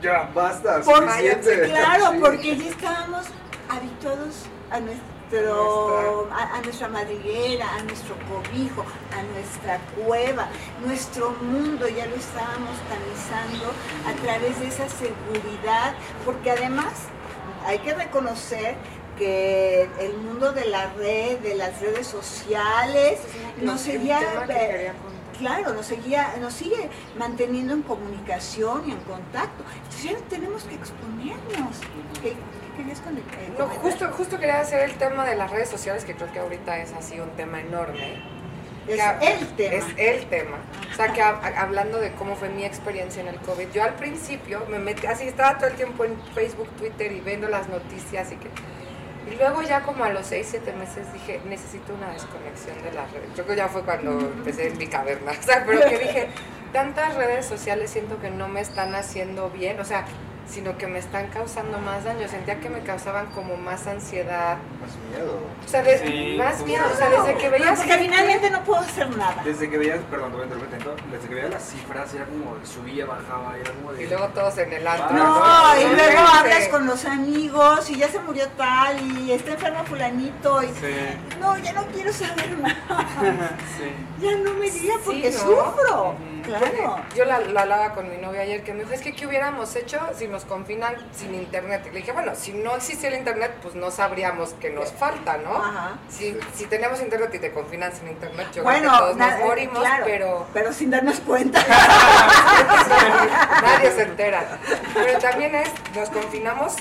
Speaker 5: Ya, basta,
Speaker 1: Por-
Speaker 5: suficiente.
Speaker 1: claro,
Speaker 5: Sí.
Speaker 1: porque ya estábamos habituados a nuestro a, a nuestra madriguera, a nuestro cobijo, a nuestra cueva, nuestro mundo ya lo estábamos tamizando a través de esa seguridad, porque además hay que reconocer que el mundo de la red, de las redes sociales, nos seguía
Speaker 3: que.
Speaker 1: Claro, nos, seguía, nos sigue manteniendo en comunicación y en contacto. Entonces ya tenemos que exponernos. ¿Qué, qué querías con el eh,
Speaker 3: No, justo, justo quería hacer el tema de las redes sociales, que creo que ahorita es así un tema enorme.
Speaker 1: Es el tema.
Speaker 3: Es el tema. O sea, que hab- hablando de cómo fue mi experiencia en el COVID, yo al principio me metí, así estaba todo el tiempo en Facebook, Twitter y viendo las noticias y que... Y luego ya como a los 6, 7 meses dije, necesito una desconexión de las redes. Creo que ya fue cuando empecé en mi caverna. O sea, pero que dije, tantas redes sociales siento que no me están haciendo bien, o sea, sino que me están causando más daño. Sentía que me causaban como más ansiedad.
Speaker 5: Más miedo.
Speaker 3: O sea, de-
Speaker 2: Sí,
Speaker 3: más miedo. O sea, desde que veías
Speaker 1: Porque
Speaker 3: gente-
Speaker 1: finalmente no puedo hacer nada.
Speaker 5: Desde que veías, perdón, desde que veías las cifras era como subía, bajaba, era como de...
Speaker 3: Y luego todos en el antro.
Speaker 1: No, y luego hablas con los amigos y ya se murió tal y está enfermo fulanito y
Speaker 2: Sí,
Speaker 1: no, ya no quiero saber nada.
Speaker 2: sí.
Speaker 1: Ya no me diga porque
Speaker 3: ¿no?
Speaker 1: sufro.
Speaker 2: Ujú.
Speaker 1: Claro.
Speaker 3: Yo la, la hablaba con mi novia ayer que me dijo, es que ¿qué hubiéramos hecho si nos confinan sin internet? Y le dije, bueno, si no existiera internet, pues no sabríamos que nos falta, ¿no?
Speaker 1: Ajá.
Speaker 3: Si, si tenemos internet y te confinan sin internet, yo
Speaker 1: Bueno,
Speaker 3: creo que todos nos
Speaker 1: eh,
Speaker 3: morimos,
Speaker 1: claro,
Speaker 3: pero
Speaker 1: pero sin darnos cuenta.
Speaker 3: nadie se entera. Pero también es, nos confinamos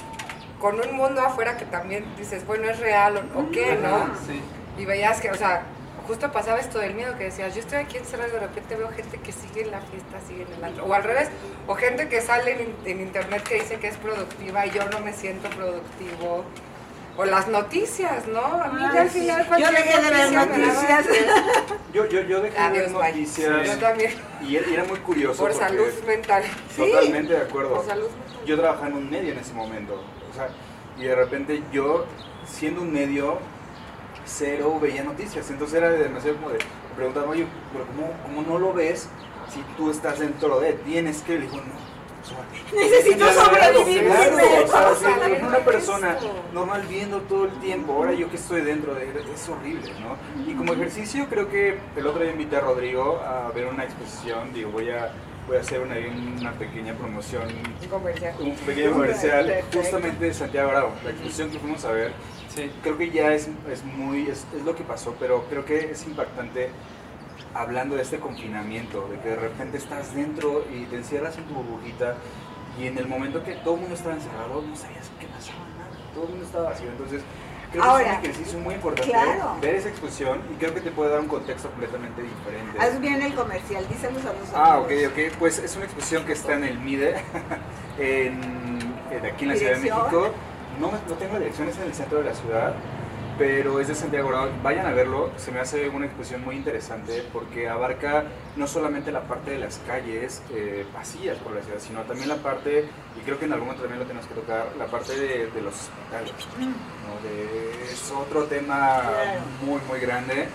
Speaker 3: con un mundo afuera que también dices, bueno, es real o, o qué, ¿no?
Speaker 2: Sí.
Speaker 3: Y veías que, o sea, justo pasaba esto del miedo que decías, yo estoy aquí encerrado y de repente veo gente que sigue en la fiesta, sigue en el antro. O al revés, o gente que sale en, en internet que dice que es productiva y yo no me siento productivo. O las noticias, ¿no? A mí ya al final
Speaker 1: Yo
Speaker 3: cualquier
Speaker 1: dejé de ver noticias.
Speaker 5: Yo, yo, yo dejé de ver noticias
Speaker 3: Yo también,
Speaker 5: y era, muy curioso
Speaker 3: por salud mental. Sí,
Speaker 5: totalmente de acuerdo.
Speaker 3: por salud mental.
Speaker 5: Yo trabajaba en un medio en ese momento, o sea, y de repente yo, siendo un medio,
Speaker 4: cero veía noticias. Entonces era demasiado como de preguntar, oye, pero ¿cómo, cómo no lo ves si tú estás dentro de? Tienes que, le dijo, no.
Speaker 1: Necesito
Speaker 4: claro,
Speaker 1: sobrevivir
Speaker 4: Claro,
Speaker 1: primero.
Speaker 4: o sea, si una persona normal viendo todo el tiempo, ahora yo que estoy dentro de él, es horrible, ¿no? Y como ejercicio creo que el otro día invité a Rodrigo a ver una exposición, digo, voy a, voy a hacer una, una pequeña promoción
Speaker 3: Un comercial.
Speaker 4: un pequeño comercial
Speaker 3: Perfecto.
Speaker 4: justamente de Santiago Bravo, la exposición que fuimos a ver.
Speaker 2: Sí.
Speaker 4: Creo que ya es, es muy, es, es lo que pasó, pero creo que es impactante hablando de este confinamiento, de que de repente estás dentro y te encierras en tu burbujita y en el momento que todo el mundo estaba encerrado no sabías qué pasaba, nada, todo el mundo estaba vacío. Entonces, creo que es
Speaker 1: Ahora,
Speaker 4: un ejercicio muy importante
Speaker 1: claro.
Speaker 4: ver esa exposición y creo que te puede dar un contexto completamente diferente.
Speaker 1: Haz bien el comercial, díselos a los
Speaker 4: Ah, ok, ok. Pues es una exposición que está en el MIDE, en, en aquí en la Ciudad de. México. No, no tengo dirección, es en el centro de la ciudad, pero es de Santiago Bravo. Vayan a verlo, se me hace una exposición muy interesante porque abarca no solamente la parte de las calles eh, vacías por la ciudad, sino también la parte, y creo que en algún momento también lo tenemos que tocar, la parte de, de los hospitales. ¿no? De- es otro tema muy, muy grande.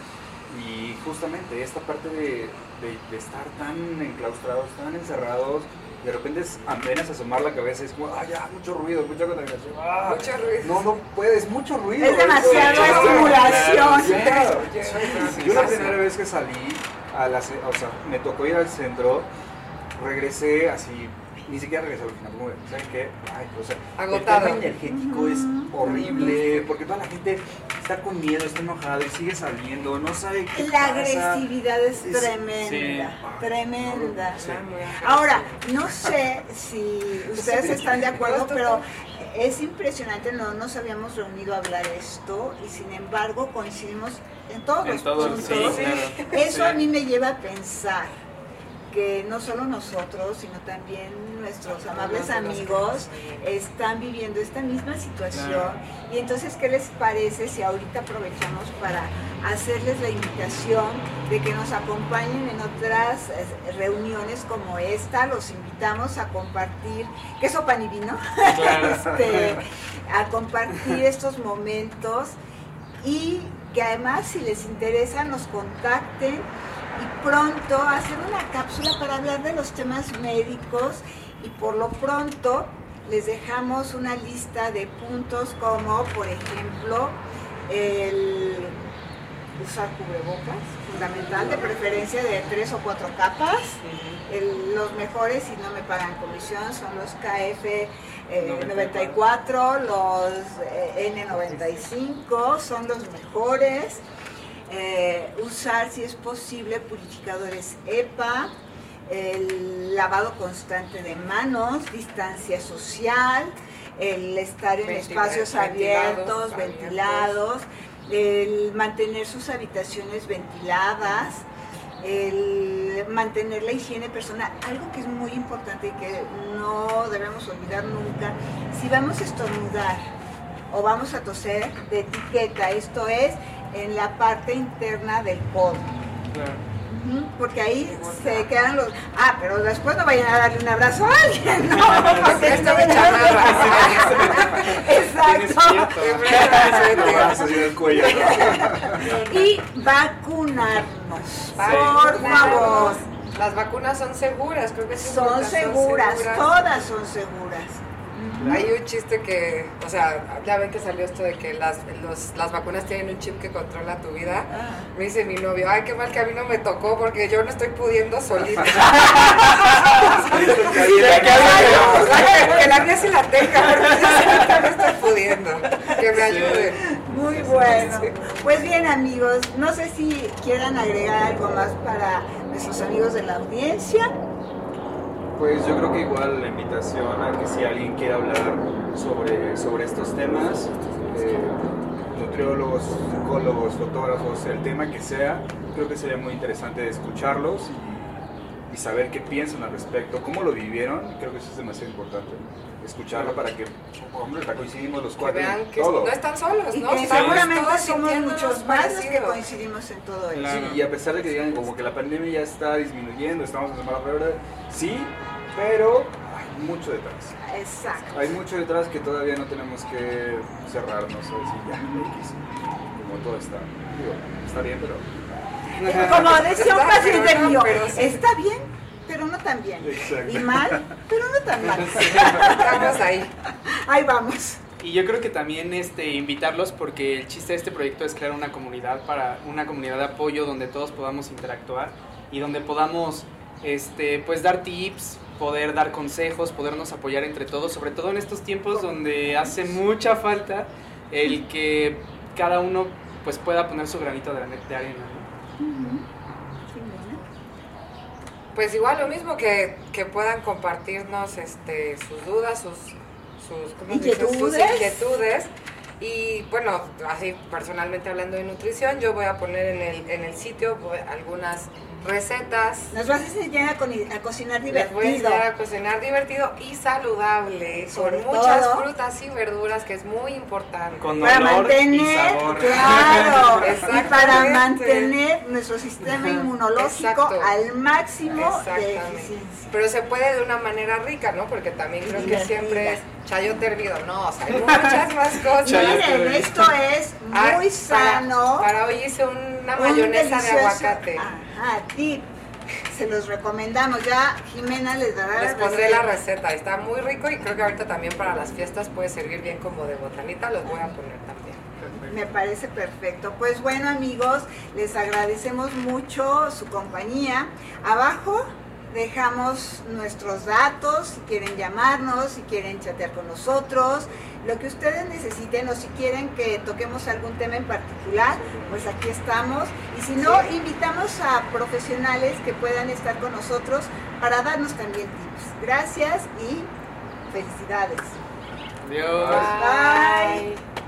Speaker 4: Y justamente esta parte de, de- de estar tan enclaustrados, tan encerrados, de repente es apenas asomar la cabeza, es como, ah, ya, mucho ruido, mucha contaminación. ah,
Speaker 3: Mucho ruido.
Speaker 4: No, no puedes, mucho ruido.
Speaker 1: Es demasiado
Speaker 4: Ya,
Speaker 1: estimulación.
Speaker 4: Yo la
Speaker 3: sí.
Speaker 4: primera vez que salí, a la, o sea, me tocó ir al centro, regresé así, ni siquiera regresé al final, como, ¿saben qué? Ay, o sea,
Speaker 3: Agotado.
Speaker 4: el tema energético es horrible, porque toda la gente está con miedo, está enojada y sigue saliendo, no sabe qué
Speaker 1: La
Speaker 4: pasa.
Speaker 1: agresividad es,
Speaker 4: Es-
Speaker 1: tremenda,
Speaker 2: sí.
Speaker 1: tremenda.
Speaker 4: Sí.
Speaker 1: Ahora, no sé si ustedes están de acuerdo, pero es impresionante, no nos habíamos reunido a hablar esto y sin embargo coincidimos en todos
Speaker 2: En
Speaker 1: los
Speaker 2: todo,
Speaker 1: puntos.
Speaker 2: sí, claro.
Speaker 1: Eso
Speaker 2: Sí.
Speaker 1: a mí me lleva a pensar que no solo nosotros, sino también nuestros amables amigos están viviendo esta misma situación. Y entonces, ¿qué les parece si ahorita aprovechamos para hacerles la invitación de que nos acompañen en otras eh, reuniones como esta? Los invitamos a compartir queso pan y vino,
Speaker 2: Claro.
Speaker 1: este, a compartir estos momentos y que además si les interesa nos contacten y pronto hacer una cápsula para hablar de los temas médicos y por lo pronto les dejamos una lista de puntos como por ejemplo el usar cubrebocas, fundamental, de preferencia de tres o cuatro capas. El- los mejores, si no me pagan comisión, son los KF eh, 94, los eh, N95, son los mejores. Eh, usar, si es posible, purificadores EPA, el lavado constante de manos, distancia social, el estar en
Speaker 3: Ventila-
Speaker 1: espacios
Speaker 3: ventilados,
Speaker 1: abiertos, ventilados, el mantener sus habitaciones ventiladas, el mantener la higiene personal, algo que es muy importante y que no debemos olvidar nunca, si vamos a estornudar o vamos a toser de etiqueta, esto es en la parte interna del codo.
Speaker 2: Claro.
Speaker 1: Porque ahí se quedan los... Ah, pero después no vayan a darle un abrazo a alguien, ¿no? Porque
Speaker 3: Esto me chamarra.
Speaker 1: Exacto.
Speaker 4: ¿no?
Speaker 1: Y vacunarnos, por favor.
Speaker 3: Las vacunas son seguras, creo que
Speaker 1: Son seguras. todas son seguras.
Speaker 3: Hay un chiste que, o sea, ya ven que salió esto de que las, los- las vacunas tienen un chip que controla tu vida.
Speaker 1: Ah.
Speaker 3: Me dice mi novio, ay, qué mal que a mí no me tocó porque yo no estoy pudiendo solita. que la mía sí la tenga, porque yo no estoy pudiendo. Que me ayude.
Speaker 1: Muy bueno. Pues bien amigos, no sé si quieran agregar algo más para nuestros amigos de la audiencia.
Speaker 4: Pues yo creo que igual la invitación a que si alguien quiere hablar sobre, sobre estos temas, eh, nutriólogos, psicólogos, fotógrafos, el tema que sea, creo que sería muy interesante escucharlos y, y saber qué piensan al respecto, cómo lo vivieron, creo que eso es demasiado importante, escucharlo para que, hombre, para coincidimos los
Speaker 3: Que
Speaker 4: cuatro
Speaker 3: vean
Speaker 4: en
Speaker 3: que
Speaker 4: todo.
Speaker 3: no están solos,
Speaker 1: Y
Speaker 3: ¿no?
Speaker 1: que
Speaker 3: Estamos
Speaker 1: seguramente somos muchos más los que coincidimos en todo eso.
Speaker 2: Claro.
Speaker 4: Sí, y a pesar de que digan como que la pandemia ya está disminuyendo, estamos en semana febrero, sí, pero hay mucho detrás.
Speaker 1: Exacto.
Speaker 4: Hay mucho detrás que todavía no tenemos que cerrarnos o decir ya, X.
Speaker 5: como todo está. Digo, está bien, pero...
Speaker 1: Como decía un
Speaker 3: Está
Speaker 1: paciente
Speaker 3: pero no,
Speaker 1: mío,
Speaker 3: pero sí.
Speaker 1: está bien, pero no tan bien.
Speaker 5: Exacto.
Speaker 1: Y mal, pero no tan mal.
Speaker 3: Estamos ahí.
Speaker 1: Ahí vamos.
Speaker 2: Y yo creo que también este, invitarlos porque el chiste de este proyecto es crear una comunidad para una comunidad de apoyo donde todos podamos interactuar y donde podamos este, pues dar tips, poder dar consejos, podernos apoyar entre todos, sobre todo en estos tiempos donde hace mucha falta el que cada uno pues pueda poner su granito de, de arena. ¿no?
Speaker 3: Pues igual lo mismo que, que puedan compartirnos este, sus dudas, sus, sus, ¿cómo se dice? sus
Speaker 1: Inquietudes.
Speaker 3: inquietudes. Y bueno, así personalmente hablando de nutrición, yo voy a poner en el, en el sitio algunas recetas.
Speaker 1: Nos vas a enseñar a, co- a cocinar
Speaker 3: Les voy a
Speaker 1: divertido.
Speaker 3: enseñar a cocinar divertido y saludable,
Speaker 1: Sobre
Speaker 3: con muchas
Speaker 1: todo.
Speaker 3: frutas y verduras, que es muy importante.
Speaker 2: Con
Speaker 1: Para
Speaker 2: y
Speaker 1: mantener,
Speaker 2: sabor.
Speaker 1: claro, y para mantener nuestro sistema inmunológico
Speaker 3: Exacto.
Speaker 1: al máximo de
Speaker 3: Exactamente.
Speaker 1: eficiencia.
Speaker 3: Pero se puede de una manera rica, ¿no? Porque también creo que siempre es chayote hervido. No, o sea, hay muchas más cosas.
Speaker 1: Miren, esto es
Speaker 3: Ah,
Speaker 1: muy
Speaker 3: para-
Speaker 1: sano.
Speaker 3: Para, hoy hice una
Speaker 1: un
Speaker 3: mayonesa de aguacate.
Speaker 1: Ajá, tip. Se los recomendamos. Ya Jimena les dará
Speaker 3: Les
Speaker 1: la
Speaker 3: pondré la
Speaker 1: receta.
Speaker 3: receta, está muy rico y creo que ahorita también para las fiestas puede servir bien como de botanita, los voy a poner también.
Speaker 1: Me parece perfecto. Pues bueno amigos, les agradecemos mucho su compañía. Abajo dejamos nuestros datos, si quieren llamarnos, si quieren chatear con nosotros, lo que ustedes necesiten o si quieren que toquemos algún tema en particular, pues aquí estamos. Y si no, invitamos a profesionales que puedan estar con nosotros para darnos también tips. Gracias y felicidades.
Speaker 2: Adiós.
Speaker 1: Bye.